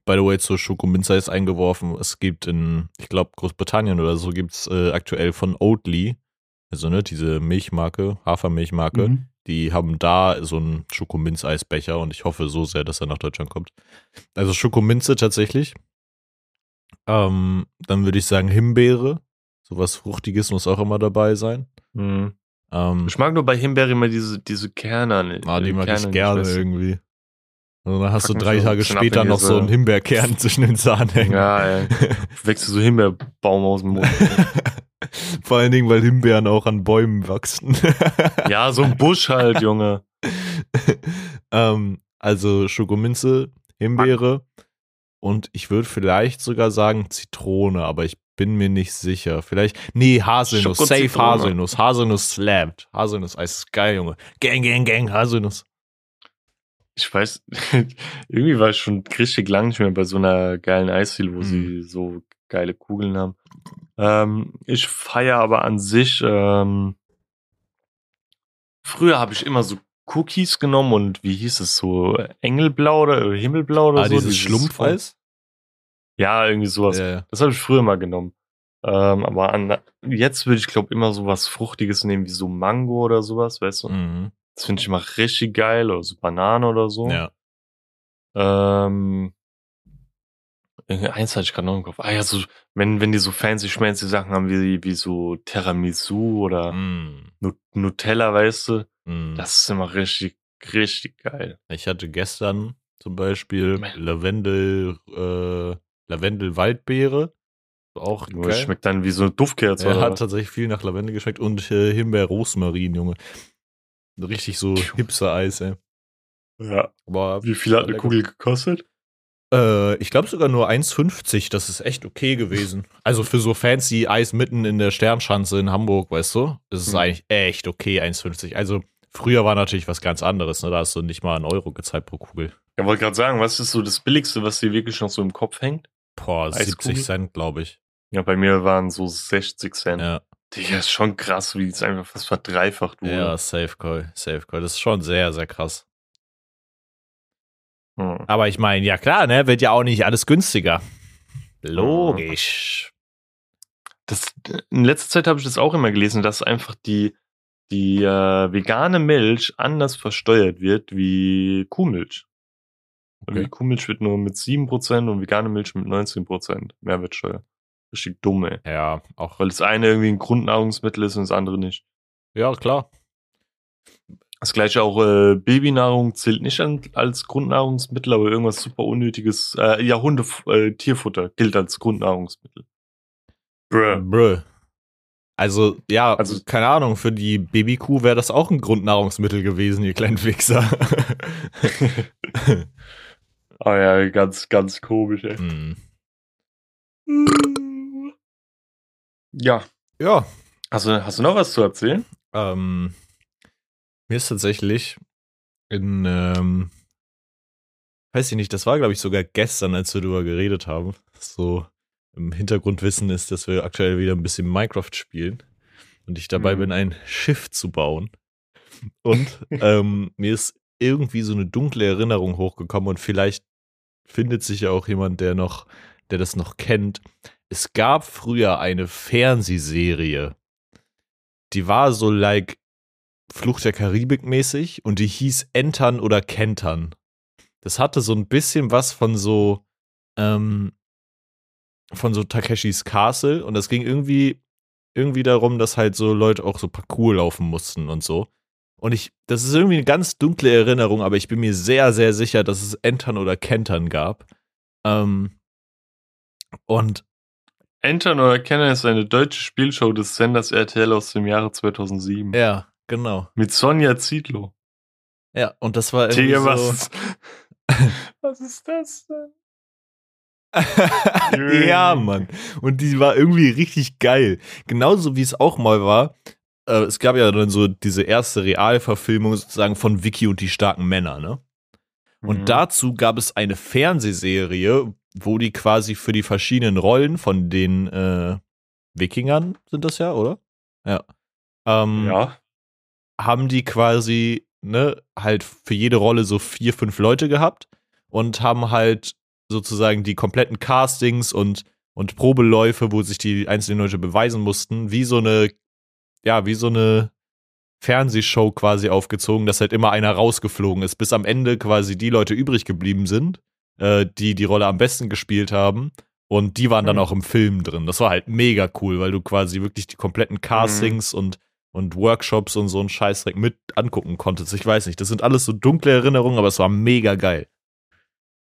by the way, zur Schokominzeis eingeworfen. Es gibt in, ich glaube, Großbritannien oder so gibt es äh, aktuell von Oatly, also ne, diese Milchmarke, Hafermilchmarke, mhm. die haben da so einen Schokominzeisbecher und ich hoffe so sehr, dass er nach Deutschland kommt. Also Schokominze tatsächlich. Ähm, dann würde ich sagen Himbeere. Sowas Fruchtiges muss auch immer dabei sein. Mhm. Ähm, ich mag nur bei Himbeere immer diese, diese Kerne. Ah, die mag Kerne ich gerne irgendwie. Und dann hast du drei Tage später noch so einen Himbeerkern *laughs* zwischen den Zahn hängen. Ja, ey. Wächst du so Himbeerbaum aus dem Mund. *laughs* Vor allen Dingen, weil Himbeeren auch an Bäumen wachsen. *laughs* ja, so ein Busch halt, Junge. ähm, also Schokominze, Himbeere und ich würde vielleicht sogar sagen Zitrone, aber ich bin mir nicht sicher. Vielleicht, nee, Haselnuss, safe Haselnuss. Haselnuss slammt. Haselnuss, Eis ist geil, Junge. Gang, gang, gang, Haselnuss. Ich weiß, *laughs* irgendwie war ich schon richtig lang nicht mehr bei so einer geilen Eisdiele, wo Mhm. sie so geile Kugeln haben. Ähm, ich feiere aber an sich, ähm, früher habe ich immer so Cookies genommen und wie hieß es so, Engelblau oder Himmelblau oder Ah, so. dieses Schlumpfeis? Ja, irgendwie sowas. Ja, ja. Das habe ich früher mal genommen. Ähm, aber an, jetzt würde ich glaube immer so was Fruchtiges nehmen, wie so Mango oder sowas, weißt du? Mhm. Das finde ich immer richtig geil, oder so Banane oder so. ja. Ähm, irgendwie eins hatte ich gerade noch im Kopf. Ah ja, so, wenn, wenn die so fancy schmancy Sachen haben, wie, wie so Tiramisu oder Mhm. Nu- Nutella, weißt du, Mhm. das ist immer richtig, richtig geil. Ich hatte gestern zum Beispiel Man. Lavendel, äh, Lavendel-Waldbeere. Auch Nur geil. schmeckt dann wie so eine Duftkerze. Er hat tatsächlich viel nach Lavendel geschmeckt und äh, Himbeer-Rosmarin, Junge. Richtig so Hipster-Eis, ey. ja. Aber Wie viel hat eine lecker. Kugel gekostet? Äh, ich glaube sogar nur 1,50. Das ist echt okay gewesen. Also für so fancy Eis mitten in der Sternschanze in Hamburg, weißt du, ist es Mhm. eigentlich echt okay, 1,50. Also früher war natürlich was ganz anderes, ne? Da hast du nicht mal einen Euro gezahlt pro Kugel. Ja, wollte gerade sagen, was ist so das Billigste, was dir wirklich noch so im Kopf hängt? Boah, Eiskugel? 70 Cent, glaube ich. Ja, bei mir waren so 60 Cent. Ja, Digga, ist schon krass, wie es einfach fast verdreifacht wurde. ja, Safe Call, Safe Call. Das ist schon sehr, sehr krass. Hm. Aber ich meine, ja klar, ne? Wird ja auch nicht alles günstiger. Logisch. Das, in letzter Zeit habe ich das auch immer gelesen, dass einfach die, die äh, vegane Milch anders versteuert wird wie Kuhmilch. Okay. Die Kuhmilch wird nur mit 7% und vegane Milch mit 19% Mehrwertsteuer. Richtig dumm, ey. Ja, auch. Weil das eine irgendwie ein Grundnahrungsmittel ist und das andere nicht. Ja, klar. Das gleiche auch äh, Babynahrung zählt nicht an, als Grundnahrungsmittel, aber irgendwas super unnötiges, äh, ja, Hunde, äh, Tierfutter gilt als Grundnahrungsmittel. Bruh. Bruh. Also, ja, Also- keine Ahnung, für die Babykuh wäre das auch ein Grundnahrungsmittel gewesen, ihr kleinen Wichser. *laughs* Ah ja, ganz, ganz komisch, ey. Hm. Ja. Ja, Hast du, hast du noch was zu erzählen? ähm, mir ist tatsächlich in, ähm, weiß ich nicht, das war, glaube ich, sogar gestern, als wir darüber geredet haben. So im Hintergrundwissen ist, dass wir aktuell wieder ein bisschen Minecraft spielen und ich dabei Mhm. bin, ein Schiff zu bauen. Und *laughs* ähm, mir ist irgendwie so eine dunkle Erinnerung hochgekommen und vielleicht findet sich ja auch jemand, der noch, der das noch kennt. Es gab früher eine Fernsehserie, die war so like Fluch der Karibik mäßig und die hieß Entern oder Kentern. Das hatte so ein bisschen was von so ähm, von so Takeshis Castle und das ging irgendwie irgendwie darum, dass halt so Leute auch so Parcours laufen mussten und so. Und ich, das ist irgendwie eine ganz dunkle Erinnerung, aber ich bin mir sehr, sehr sicher, dass es Entern oder Kentern gab. Ähm, und Entern oder Kennen ist eine deutsche Spielshow des Senders RTL aus dem Jahre 2007. ja, genau. Mit Sonja Zietlow. Ja, und das war irgendwie Digga, so, was *laughs* ist, was ist das denn? *laughs* ja, Mann. Und die war irgendwie richtig geil. Genauso wie es auch mal war. Äh, es gab ja dann so diese erste Realverfilmung sozusagen von Vicky und die starken Männer, ne? Und Mhm. dazu gab es eine Fernsehserie, wo die quasi für die verschiedenen Rollen von den äh, Wikingern sind das ja, oder? Ja. Ähm, Ja. haben die quasi, ne, halt für jede Rolle so vier, fünf Leute gehabt und haben halt sozusagen die kompletten Castings und, und Probeläufe, wo sich die einzelnen Leute beweisen mussten, wie so eine, ja, wie so eine Fernsehshow quasi aufgezogen, dass halt immer einer rausgeflogen ist, bis am Ende quasi die Leute übrig geblieben sind, äh, die die Rolle am besten gespielt haben. Und die waren dann Mhm. auch im Film drin. Das war halt mega cool, weil du quasi wirklich die kompletten Castings und, und Workshops und so einen Scheißdreck mit angucken konntest. Ich weiß nicht, das sind alles so dunkle Erinnerungen, aber es war mega geil.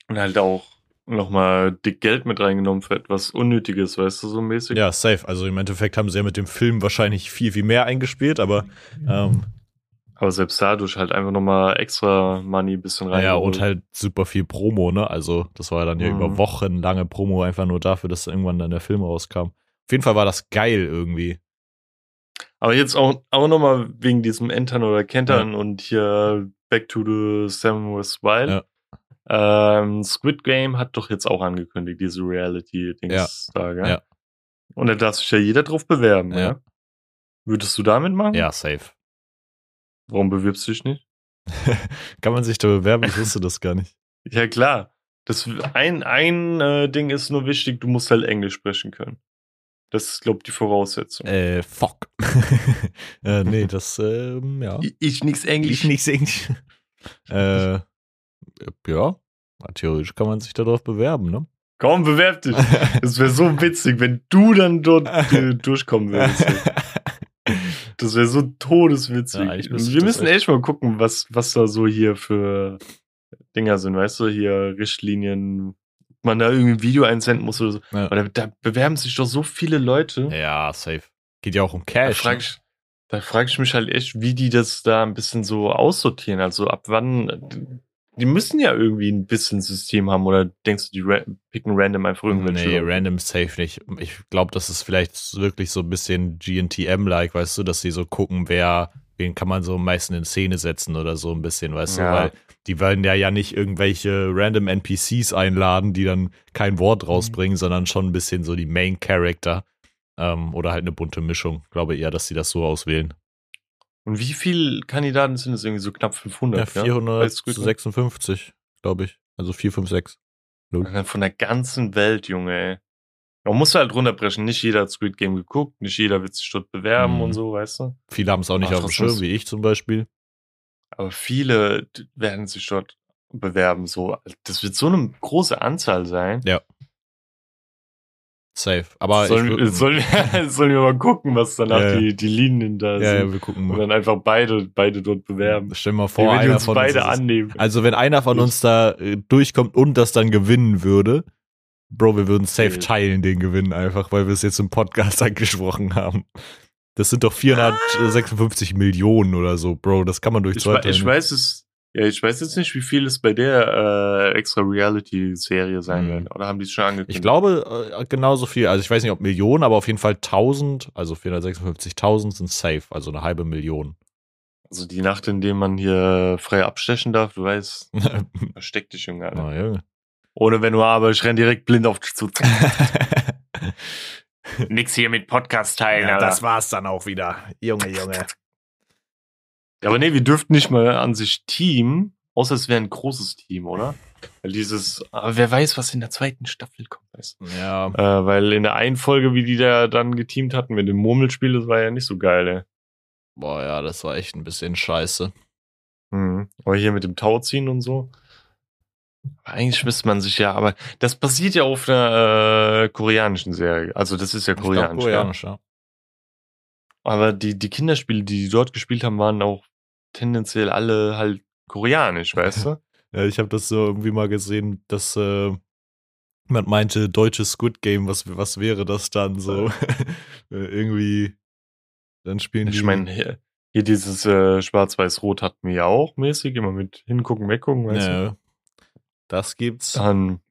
Und halt auch nochmal dick Geld mit reingenommen für etwas Unnötiges, weißt du, so mäßig. Ja, safe. Also im Endeffekt haben sie ja mit dem Film wahrscheinlich viel, viel mehr eingespielt, aber ähm, Aber selbst dadurch halt einfach nochmal extra Money ein bisschen rein. ja, und halt super viel Promo, ne? Also das war ja dann ja Mhm. über Wochen lange Promo einfach nur dafür, dass irgendwann dann der Film rauskam. Auf jeden Fall war das geil irgendwie. Aber jetzt auch, auch nochmal wegen diesem Entern oder Kentern und hier Back to the Seven West Wild. Ja. Ähm, Squid Game hat doch jetzt auch angekündigt, diese Reality-Dings da, gell? Ja. Und da darf sich ja jeder drauf bewerben, Ja. ja. Würdest du damit machen? Ja, safe. Warum bewirbst du dich nicht? *laughs* Kann man sich da bewerben? Ich wusste das gar nicht. *laughs* Ja, klar. Das, ein ein äh, Ding ist nur wichtig, du musst halt Englisch sprechen können. Das ist, glaube ich, die Voraussetzung. Äh, fuck. *laughs* äh, nee, das, ähm, ja. Ich, ich nix Ich Englisch. nicht singen. äh, ja, theoretisch kann man sich darauf bewerben, ne? Komm, bewerb dich. Das wäre so witzig, wenn du dann dort äh, durchkommen würdest. Das wäre so todeswitzig. Ja, wir müssen echt- mal gucken, was, was da so hier für Dinger sind, weißt du, hier Richtlinien, ob man da irgendwie ein Video einsenden muss oder so. Ja. Aber da, da bewerben sich doch so viele Leute. ja, safe. Geht ja auch um Da Cash. frage ne? ich, da frag ich mich halt echt, wie die das da ein bisschen so aussortieren. Also ab wann. Die müssen ja irgendwie ein bisschen System haben oder denkst du, die ra picken random einfach irgendwelche? Nee, Leute? random safe nicht. Ich glaube, das ist vielleicht wirklich so ein bisschen GNTM-like, weißt du, dass sie so gucken, wer, wen kann man so am meisten in Szene setzen oder so ein bisschen, weißt Ja. du, weil die wollen ja ja nicht irgendwelche random NPCs einladen, die dann kein Mhm. Wort rausbringen, sondern schon ein bisschen so die Main Character ähm, oder halt eine bunte Mischung. Ich glaube eher, dass sie das so auswählen. Und wie viele Kandidaten sind es? Irgendwie so knapp 500? Ja, Bei Squid Game? 456, glaube ich. Also 456. Und dann von der ganzen Welt, Junge, ey. Man muss halt runterbrechen. Nicht jeder hat Squid Game geguckt, nicht jeder wird sich dort bewerben Mhm. und so, weißt du? Viele haben es auch nicht Ach, auf dem Schirm, wie ich zum Beispiel. Aber viele werden sich dort bewerben, so. Das wird so eine große Anzahl sein. Safe. Aber sollen, ich sollen, *laughs* sollen wir mal gucken, was danach Ja, die, die Linien da ja, ja, sind. wir gucken Und mal. dann einfach beide, beide dort bewerben. Stell dir mal vor, wenn einer uns beide uns annehmen. Also wenn einer von uns da äh, durchkommt und das dann gewinnen würde, Bro, wir würden safe teilen den Gewinn einfach, weil wir es jetzt im Podcast *laughs* angesprochen haben. Das sind doch 456 Millionen oder so, Bro. Das kann man durch Ich, zwei wei- ich teilen. weiß es, ja, ich weiß jetzt nicht, wie viel es bei der äh, extra Reality-Serie sein Mhm. wird. Oder haben die es schon angekündigt? Ich glaube äh, genauso viel. Also ich weiß nicht, ob Millionen, aber auf jeden Fall 1000, also 456.000 sind safe, also eine halbe Million. Also die Nacht, in der man hier frei abstechen darf, du weißt, *laughs* versteck dich, Junge. Alter. Na, Junge. Ohne wenn du aber, ich renn direkt blind auf dich zu. *laughs* Nix hier mit Podcast teilen, ja, das war's dann auch wieder. Junge, Junge. Ja, aber nee, wir dürften nicht mal an sich Team, außer es wäre ein großes Team, oder? Weil dieses, aber wer weiß, was in der zweiten Staffel kommt, weißt du? Ja, Äh, weil in der einen Folge, wie die da dann geteamt hatten mit dem Murmelspiel, das war ja nicht so geil, ey. boah, ja, das war echt ein bisschen scheiße. Mhm. Aber hier mit dem Tauziehen und so. Aber eigentlich müsste man sich ja, aber das passiert ja auf einer äh, koreanischen Serie. Also das ist ja Ich glaub, koreanisch. ja. koreanisch, ja. Aber die, die Kinderspiele, die die dort gespielt haben, waren auch tendenziell alle halt koreanisch, weißt du? *laughs* Ja, ich habe das so irgendwie mal gesehen, dass äh, jemand meinte, deutsches Squid Game, was, was wäre das dann so? *laughs* Äh, irgendwie, dann spielen die. Ich meine, hier, hier dieses äh, Schwarz-Weiß-Rot hatten wir ja auch mäßig, immer mit hingucken, weggucken, weißt du? ja, das gibt's. Dann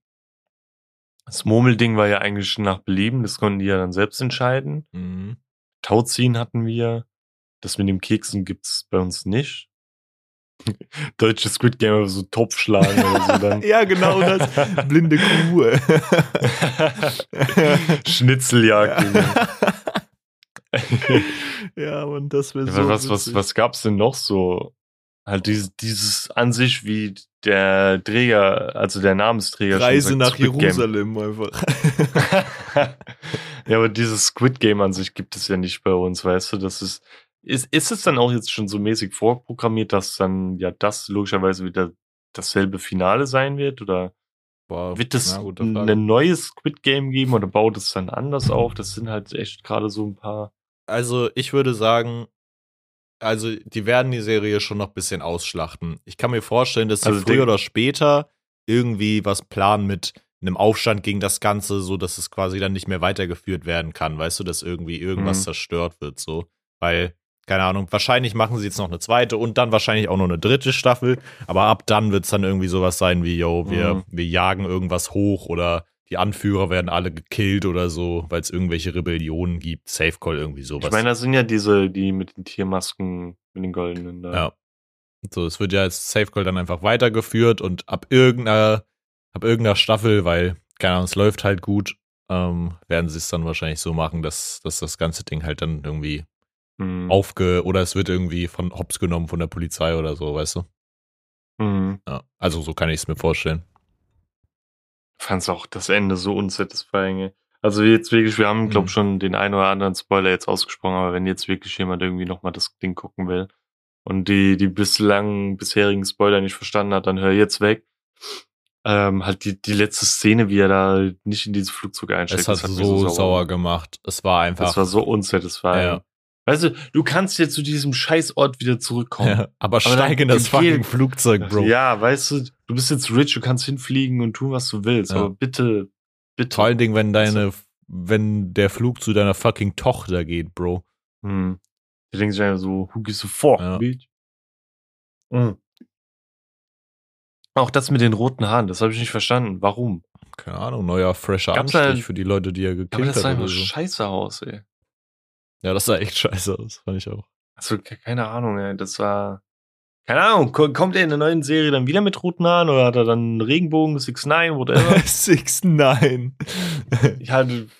das Murmelding war ja eigentlich nach Belieben, das konnten die ja dann selbst entscheiden. Mhm. Tauziehen hatten wir. Das mit dem Keksen gibt's bei uns nicht. *laughs* Deutsche Squid Game so Topf schlagen oder so dann. *laughs* Ja, genau das. Blinde Kuh. *laughs* Schnitzeljagd. Ja, und das wäre so. was, was, was gab's denn noch so? Halt dieses, dieses an sich, wie der Träger, also der Namensträger Reise nach Squid Game. Jerusalem einfach. ja, aber dieses Squid Game an sich gibt es ja nicht bei uns, weißt du? Das ist, ist, ist es dann auch jetzt schon so mäßig vorprogrammiert, dass dann ja das logischerweise wieder dasselbe Finale sein wird? Oder Boah, wird es ein neues Squid Game geben oder baut es dann anders *clears throat* auf? Das sind halt echt gerade so ein paar. Also, ich würde sagen, also die werden die Serie schon noch ein bisschen ausschlachten. Ich kann mir vorstellen, dass sie Also früher oder später irgendwie was planen mit einem Aufstand gegen das Ganze, so dass es quasi dann nicht mehr weitergeführt werden kann. Weißt du, dass irgendwie irgendwas Mhm. zerstört wird, so. Weil, keine Ahnung, wahrscheinlich machen sie jetzt noch eine zweite und dann wahrscheinlich auch noch eine dritte Staffel. Aber ab dann wird es dann irgendwie sowas sein wie, yo, wir, Mhm. wir jagen irgendwas hoch oder die Anführer werden alle gekillt oder so, weil es irgendwelche Rebellionen gibt. Safe Call irgendwie sowas. Ich meine, das sind ja diese, die mit den Tiermasken, mit den goldenen da. Ja. So, es wird ja als Safe Call dann einfach weitergeführt und ab irgendeiner, ab irgendeiner Staffel, weil, keine Ahnung, es läuft halt gut, ähm, werden sie es dann wahrscheinlich so machen, dass, dass das ganze Ding halt dann irgendwie mhm. aufge, oder es wird irgendwie von Hops genommen von der Polizei oder so, weißt du? Mhm. Ja, also so kann ich es mir vorstellen. Fand's auch das Ende so unsatisfying. Also jetzt wirklich, wir haben, glaube ich, mhm. schon den einen oder anderen Spoiler jetzt ausgesprochen, aber wenn jetzt wirklich jemand irgendwie nochmal das Ding gucken will und die, die bislang bisherigen Spoiler nicht verstanden hat, dann hör jetzt weg. Ähm, halt die, die letzte Szene, wie er da nicht in dieses Flugzeug einsteigt. Es hat, hat so, so sauer gemacht. Es war einfach. Es war so unsatisfying. Ja. Weißt du, du kannst jetzt zu diesem Scheißort wieder zurückkommen. Ja, aber, aber steig in das fucking Flugzeug, Bro. Ja, weißt du, du bist jetzt rich, du kannst hinfliegen und tun, was du willst. Ja. Aber bitte, bitte. Vor allen Dingen, wenn deine, wenn der Flug zu deiner fucking Tochter geht, Bro. Hm. Die denken sich einfach so, who gives a fuck, ja. bitch? Mhm. Auch das mit den roten Haaren, das habe ich nicht verstanden. Warum? Keine Ahnung, neuer, fresher Gab's Anstrich halt, für die Leute, die er gekillt hat. Aber das sah einfach so. scheiße aus, ey. Ja, das sah echt *laughs* scheiße aus, fand ich auch. Also, keine Ahnung, ey. Das war. Keine Ahnung, kommt er in der neuen Serie dann wieder mit roten Haaren oder hat er dann einen Regenbogen, 6 9 whatever? *laughs* 6 9 *laughs* Ja, bin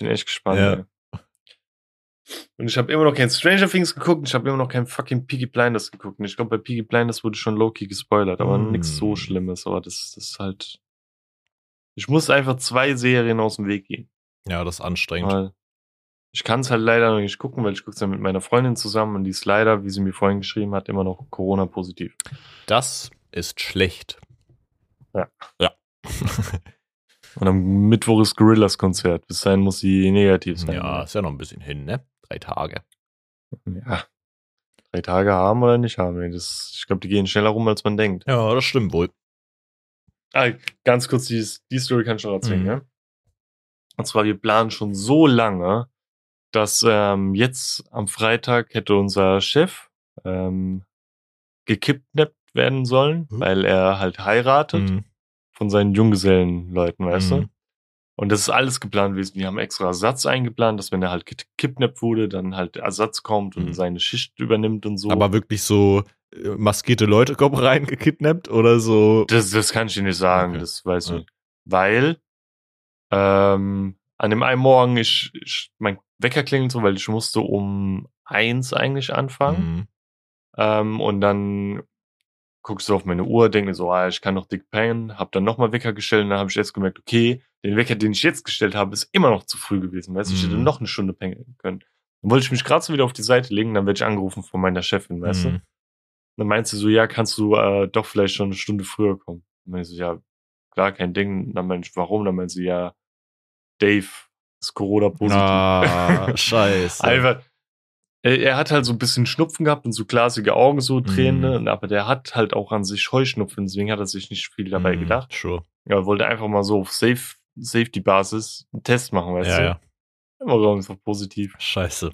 echt gespannt, ja. ey. Und ich habe immer noch kein Stranger Things geguckt, ich habe immer noch kein fucking Piggy Blinders geguckt. Und ich glaube, bei Piggy Blinders wurde schon Low-Key gespoilert, aber mm. nichts so Schlimmes. Aber das, das ist halt. Ich muss einfach zwei Serien aus dem Weg gehen. Ja, das ist anstrengend. Weil ich kann es halt leider noch nicht gucken, weil ich gucke es ja mit meiner Freundin zusammen und die ist leider, wie sie mir vorhin geschrieben hat, immer noch Corona-positiv. Das ist schlecht. Ja. Ja. *laughs* und am Mittwoch ist Gorillas-Konzert. Bis dahin muss sie negativ sein. Ja, ist ja noch ein bisschen hin, ne? Drei Tage. Ja. Drei Tage haben oder nicht haben. Das, ich glaube, die gehen schneller rum, als man denkt. Ja, das stimmt wohl. Ah, ganz kurz, die, die Story kann ich noch erzählen, mhm. ja? Und zwar, wir planen schon so lange, dass ähm, jetzt am Freitag hätte unser Chef ähm, gekidnappt werden sollen, mhm. weil er halt heiratet mhm. von seinen Junggesellenleuten, weißt mhm. du? Und das ist alles geplant gewesen. Die haben extra Ersatz eingeplant, dass wenn er halt gekidnappt wurde, dann halt Ersatz kommt und mhm. seine Schicht übernimmt und so. Aber wirklich so äh, maskierte Leute kommen *laughs* rein gekidnappt oder so? Das, das kann ich dir nicht sagen, okay. das weiß ich ja. nicht. Weil ähm, an dem einen Morgen ich, ich mein Wecker klingelt so, weil ich musste um eins eigentlich anfangen. Mhm. Ähm, und dann guckst du auf meine Uhr, denke mir so, ah, ich kann noch dick pennen, hab dann nochmal Wecker gestellt und dann habe ich jetzt gemerkt, okay, den Wecker, den ich jetzt gestellt habe, ist immer noch zu früh gewesen. Weißt du, mhm. ich hätte mhm. noch eine Stunde pennen können. Dann wollte ich mich gerade so wieder auf die Seite legen, dann werde ich angerufen von meiner Chefin, weißt mhm. du? Dann meinst du so, ja, kannst du äh, doch vielleicht schon eine Stunde früher kommen. Dann meinst du, ja, klar, kein Ding. Dann meinst du, warum? Dann meinst du, ja, Dave ist Corona-positiv. Ah, *laughs* scheiße. Einfach, er hat halt so ein bisschen Schnupfen gehabt und so glasige Augen, so Tränen, mm. aber der hat halt auch an sich Heuschnupfen, deswegen hat er sich nicht viel dabei mm, gedacht. Sure. Ja, er wollte einfach mal so auf Safe, Safety-Basis einen Test machen, weißt ja, du? Ja. Immer einfach positiv. Scheiße.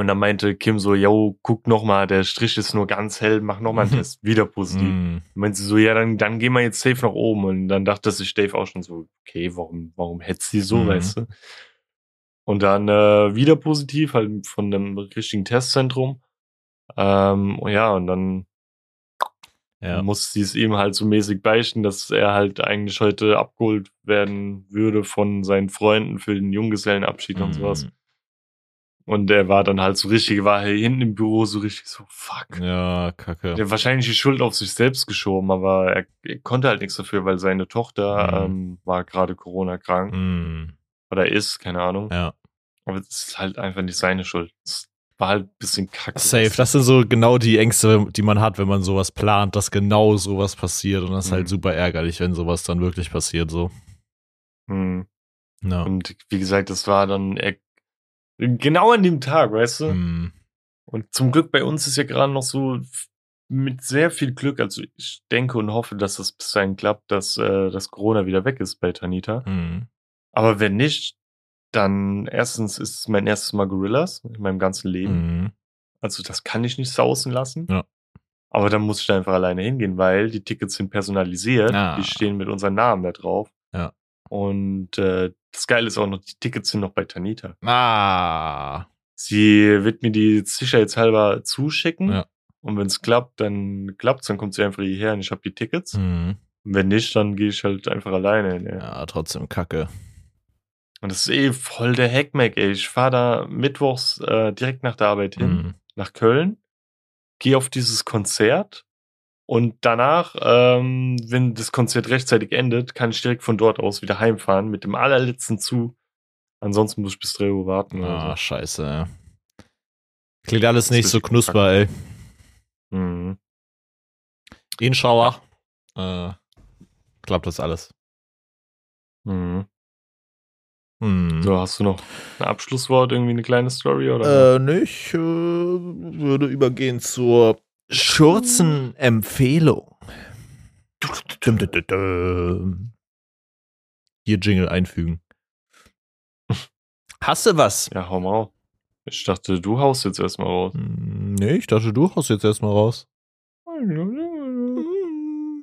Und dann meinte Kim so, yo, guck noch mal, der Strich ist nur ganz hell, mach noch mal einen Test, wieder positiv. Mm. Meinte sie so, ja, dann, dann gehen wir jetzt safe nach oben. Und dann dachte sich Dave auch schon so, okay, warum, warum hetzt sie so, mm. weißt du? Und dann äh, wieder positiv, halt von dem richtigen Testzentrum. Ähm, und ja, und dann ja. muss sie es ihm halt so mäßig beichten, dass er halt eigentlich heute abgeholt werden würde von seinen Freunden für den Junggesellenabschied mm. und sowas. Mhm. Und er war dann halt so richtig, war hier hinten im Büro so richtig so, fuck. Ja, kacke. Der hat wahrscheinlich die Schuld auf sich selbst geschoben, aber er, er konnte halt nichts dafür, weil seine Tochter mm. ähm, war gerade Corona-krank. Mm. Oder ist, keine Ahnung. Ja. Aber es ist halt einfach nicht seine Schuld. Es war halt ein bisschen kacke. Safe. Das sind so genau die Ängste, die man hat, wenn man sowas plant, dass genau sowas passiert. Und das ist halt mhm. halt super ärgerlich, wenn sowas dann wirklich passiert, so. Mhm. Ja. Und wie gesagt, das war dann, er Genau an dem Tag, weißt du? Mm. Und zum Glück bei uns ist ja gerade noch so mit sehr viel Glück, also ich denke und hoffe, dass das bis dahin klappt, dass äh, das Corona wieder weg ist bei Tanita. Mm. Aber wenn nicht, dann erstens ist es mein erstes Mal Gorillas in meinem ganzen Leben. Mm. Also das kann ich nicht sausen lassen. Ja. Aber dann muss ich da einfach alleine hingehen, weil die Tickets sind personalisiert. Ah. Die stehen mit unseren Namen da drauf. Ja. Und äh, das Geile ist auch noch, die Tickets sind noch bei Tanita. Ah. Sie wird mir die sicherheitshalber zuschicken. Ja. Und wenn es klappt, dann klappt's, dann kommt sie einfach hierher und ich habe die Tickets. Mhm. Und wenn nicht, dann gehe ich halt einfach alleine hin. Ja. Ja, trotzdem kacke. Und das ist eh voll der Hackmack, ey. Ich fahre da mittwochs äh, direkt nach der Arbeit hin, Mhm. nach Köln, gehe auf dieses Konzert und danach, ähm, wenn das Konzert rechtzeitig endet, kann ich direkt von dort aus wieder heimfahren mit dem allerletzten Zug. Ansonsten muss ich bis 3 Uhr warten. Ah, scheiße. ja. Klingt alles Das nicht so knusper, ey. so. Mhm. Inshallah. Äh, klappt das alles. Mhm. Hm. So, hast du noch ein Abschlusswort, irgendwie eine kleine Story oder? Äh, ich äh, würde übergehen zur Dum. Hier Jingle einfügen. Hast du was? Ja, hau mal. auf. Ich dachte, du haust jetzt erstmal raus. Hm, Nee, ich dachte, du haust jetzt erstmal raus.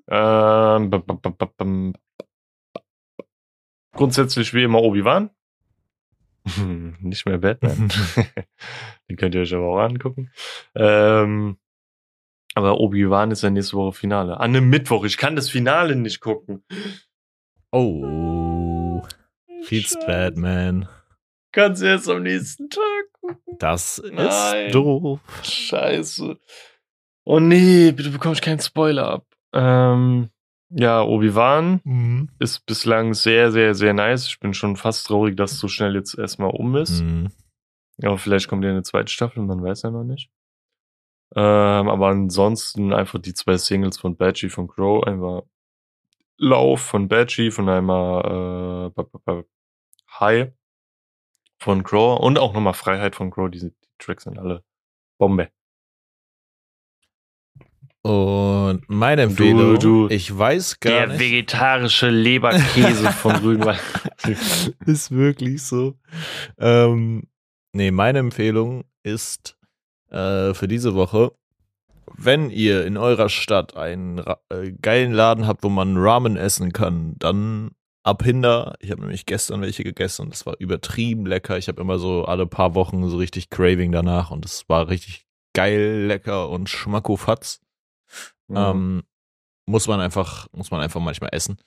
Ähm. Grundsätzlich wie immer Obi-Wan. *laughs* Nicht mehr Batman. *laughs* *laughs* Den könnt ihr euch aber auch angucken. Ähm, aber Obi-Wan ist ja nächste Woche Finale. An einem Mittwoch. Ich kann das Finale nicht gucken. Oh, Feeds Batman. Kannst du jetzt am nächsten Tag gucken. Das Nein. ist doof. Scheiße. Oh nee, bitte bekomme ich keinen Spoiler ab. Ähm, ja, Obi-Wan Mhm. ist bislang sehr, sehr, sehr nice. Ich bin schon fast traurig, dass es so schnell jetzt erstmal um ist. Mhm. Aber vielleicht kommt ja eine zweite Staffel, man weiß ja noch nicht. Ähm, aber ansonsten einfach die zwei Singles von Badgie von Crow, einmal Lauf von Badgie von einmal äh, High von Crow und auch nochmal Freiheit von Crow. Die, die Tracks sind alle Bombe. Und meine Empfehlung, du- ich weiß gar Der nicht. vegetarische Leberkäse von *laughs* Rügenwald. ist wirklich so. Ähm, nee, meine Empfehlung ist äh, für diese Woche, wenn ihr in eurer Stadt einen äh, geilen Laden habt, wo man Ramen essen kann, dann ab Hinder. Ich habe nämlich gestern welche gegessen und das war übertrieben lecker. Ich habe immer so alle paar Wochen so richtig Craving danach und es war richtig geil, lecker und schmackofatz. Ähm, muss man einfach, muss man einfach manchmal essen.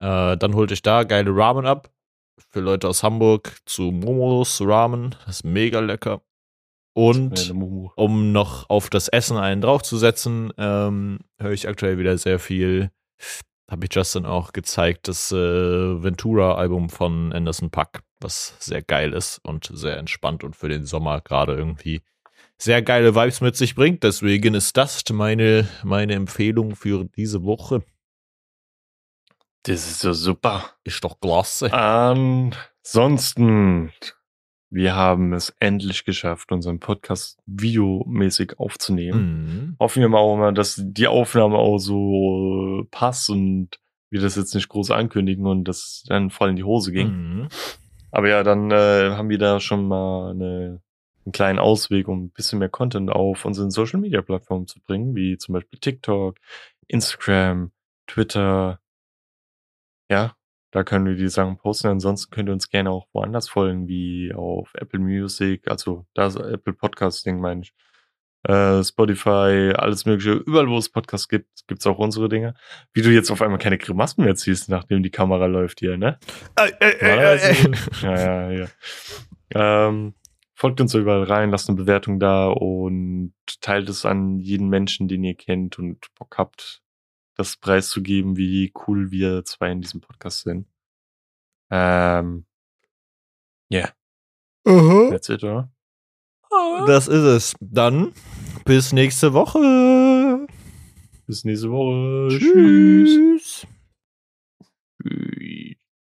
Äh, dann holt euch da geile Ramen ab. Für Leute aus Hamburg zu Momos Ramen. Das ist mega lecker. Und um noch auf das Essen einen draufzusetzen, ähm, höre ich aktuell wieder sehr viel. Habe ich Justin auch gezeigt, das äh, Ventura-Album von Anderson Puck, was sehr geil ist und sehr entspannt und für den Sommer gerade irgendwie sehr geile Vibes mit sich bringt. Deswegen ist das meine, meine Empfehlung für diese Woche. Das ist so super. Ist doch klasse. Ansonsten, wir haben es endlich geschafft, unseren Podcast videomäßig aufzunehmen. Mhm. Hoffen wir mal auch mal, dass die Aufnahme auch so passt und wir das jetzt nicht groß ankündigen und das dann voll in die Hose ging. Mhm. Aber ja, dann äh, haben wir da schon mal eine, einen kleinen Ausweg, um ein bisschen mehr Content auf unseren Social Media Plattformen zu bringen, wie zum Beispiel TikTok, Instagram, Twitter. Ja, da können wir die Sachen posten. Ansonsten könnt ihr uns gerne auch woanders folgen, wie auf Apple Music, also das Apple Podcasting meine ich. Äh, Spotify, alles mögliche, überall wo es Podcasts gibt, gibt's auch unsere Dinge. Wie du jetzt auf einmal keine Grimassen mehr ziehst, nachdem die Kamera läuft hier, ne? Äh, äh, äh, Normalerweise, äh. ja, ja, ja. Ähm, folgt uns überall rein, lasst eine Bewertung da und teilt es an jeden Menschen, den ihr kennt und Bock habt, das preiszugeben, wie cool wir zwei in diesem Podcast sind. Ähm, yeah, Aha. that's it, oder? Das ist es. Dann bis nächste Woche. Bis nächste Woche. Tschüss.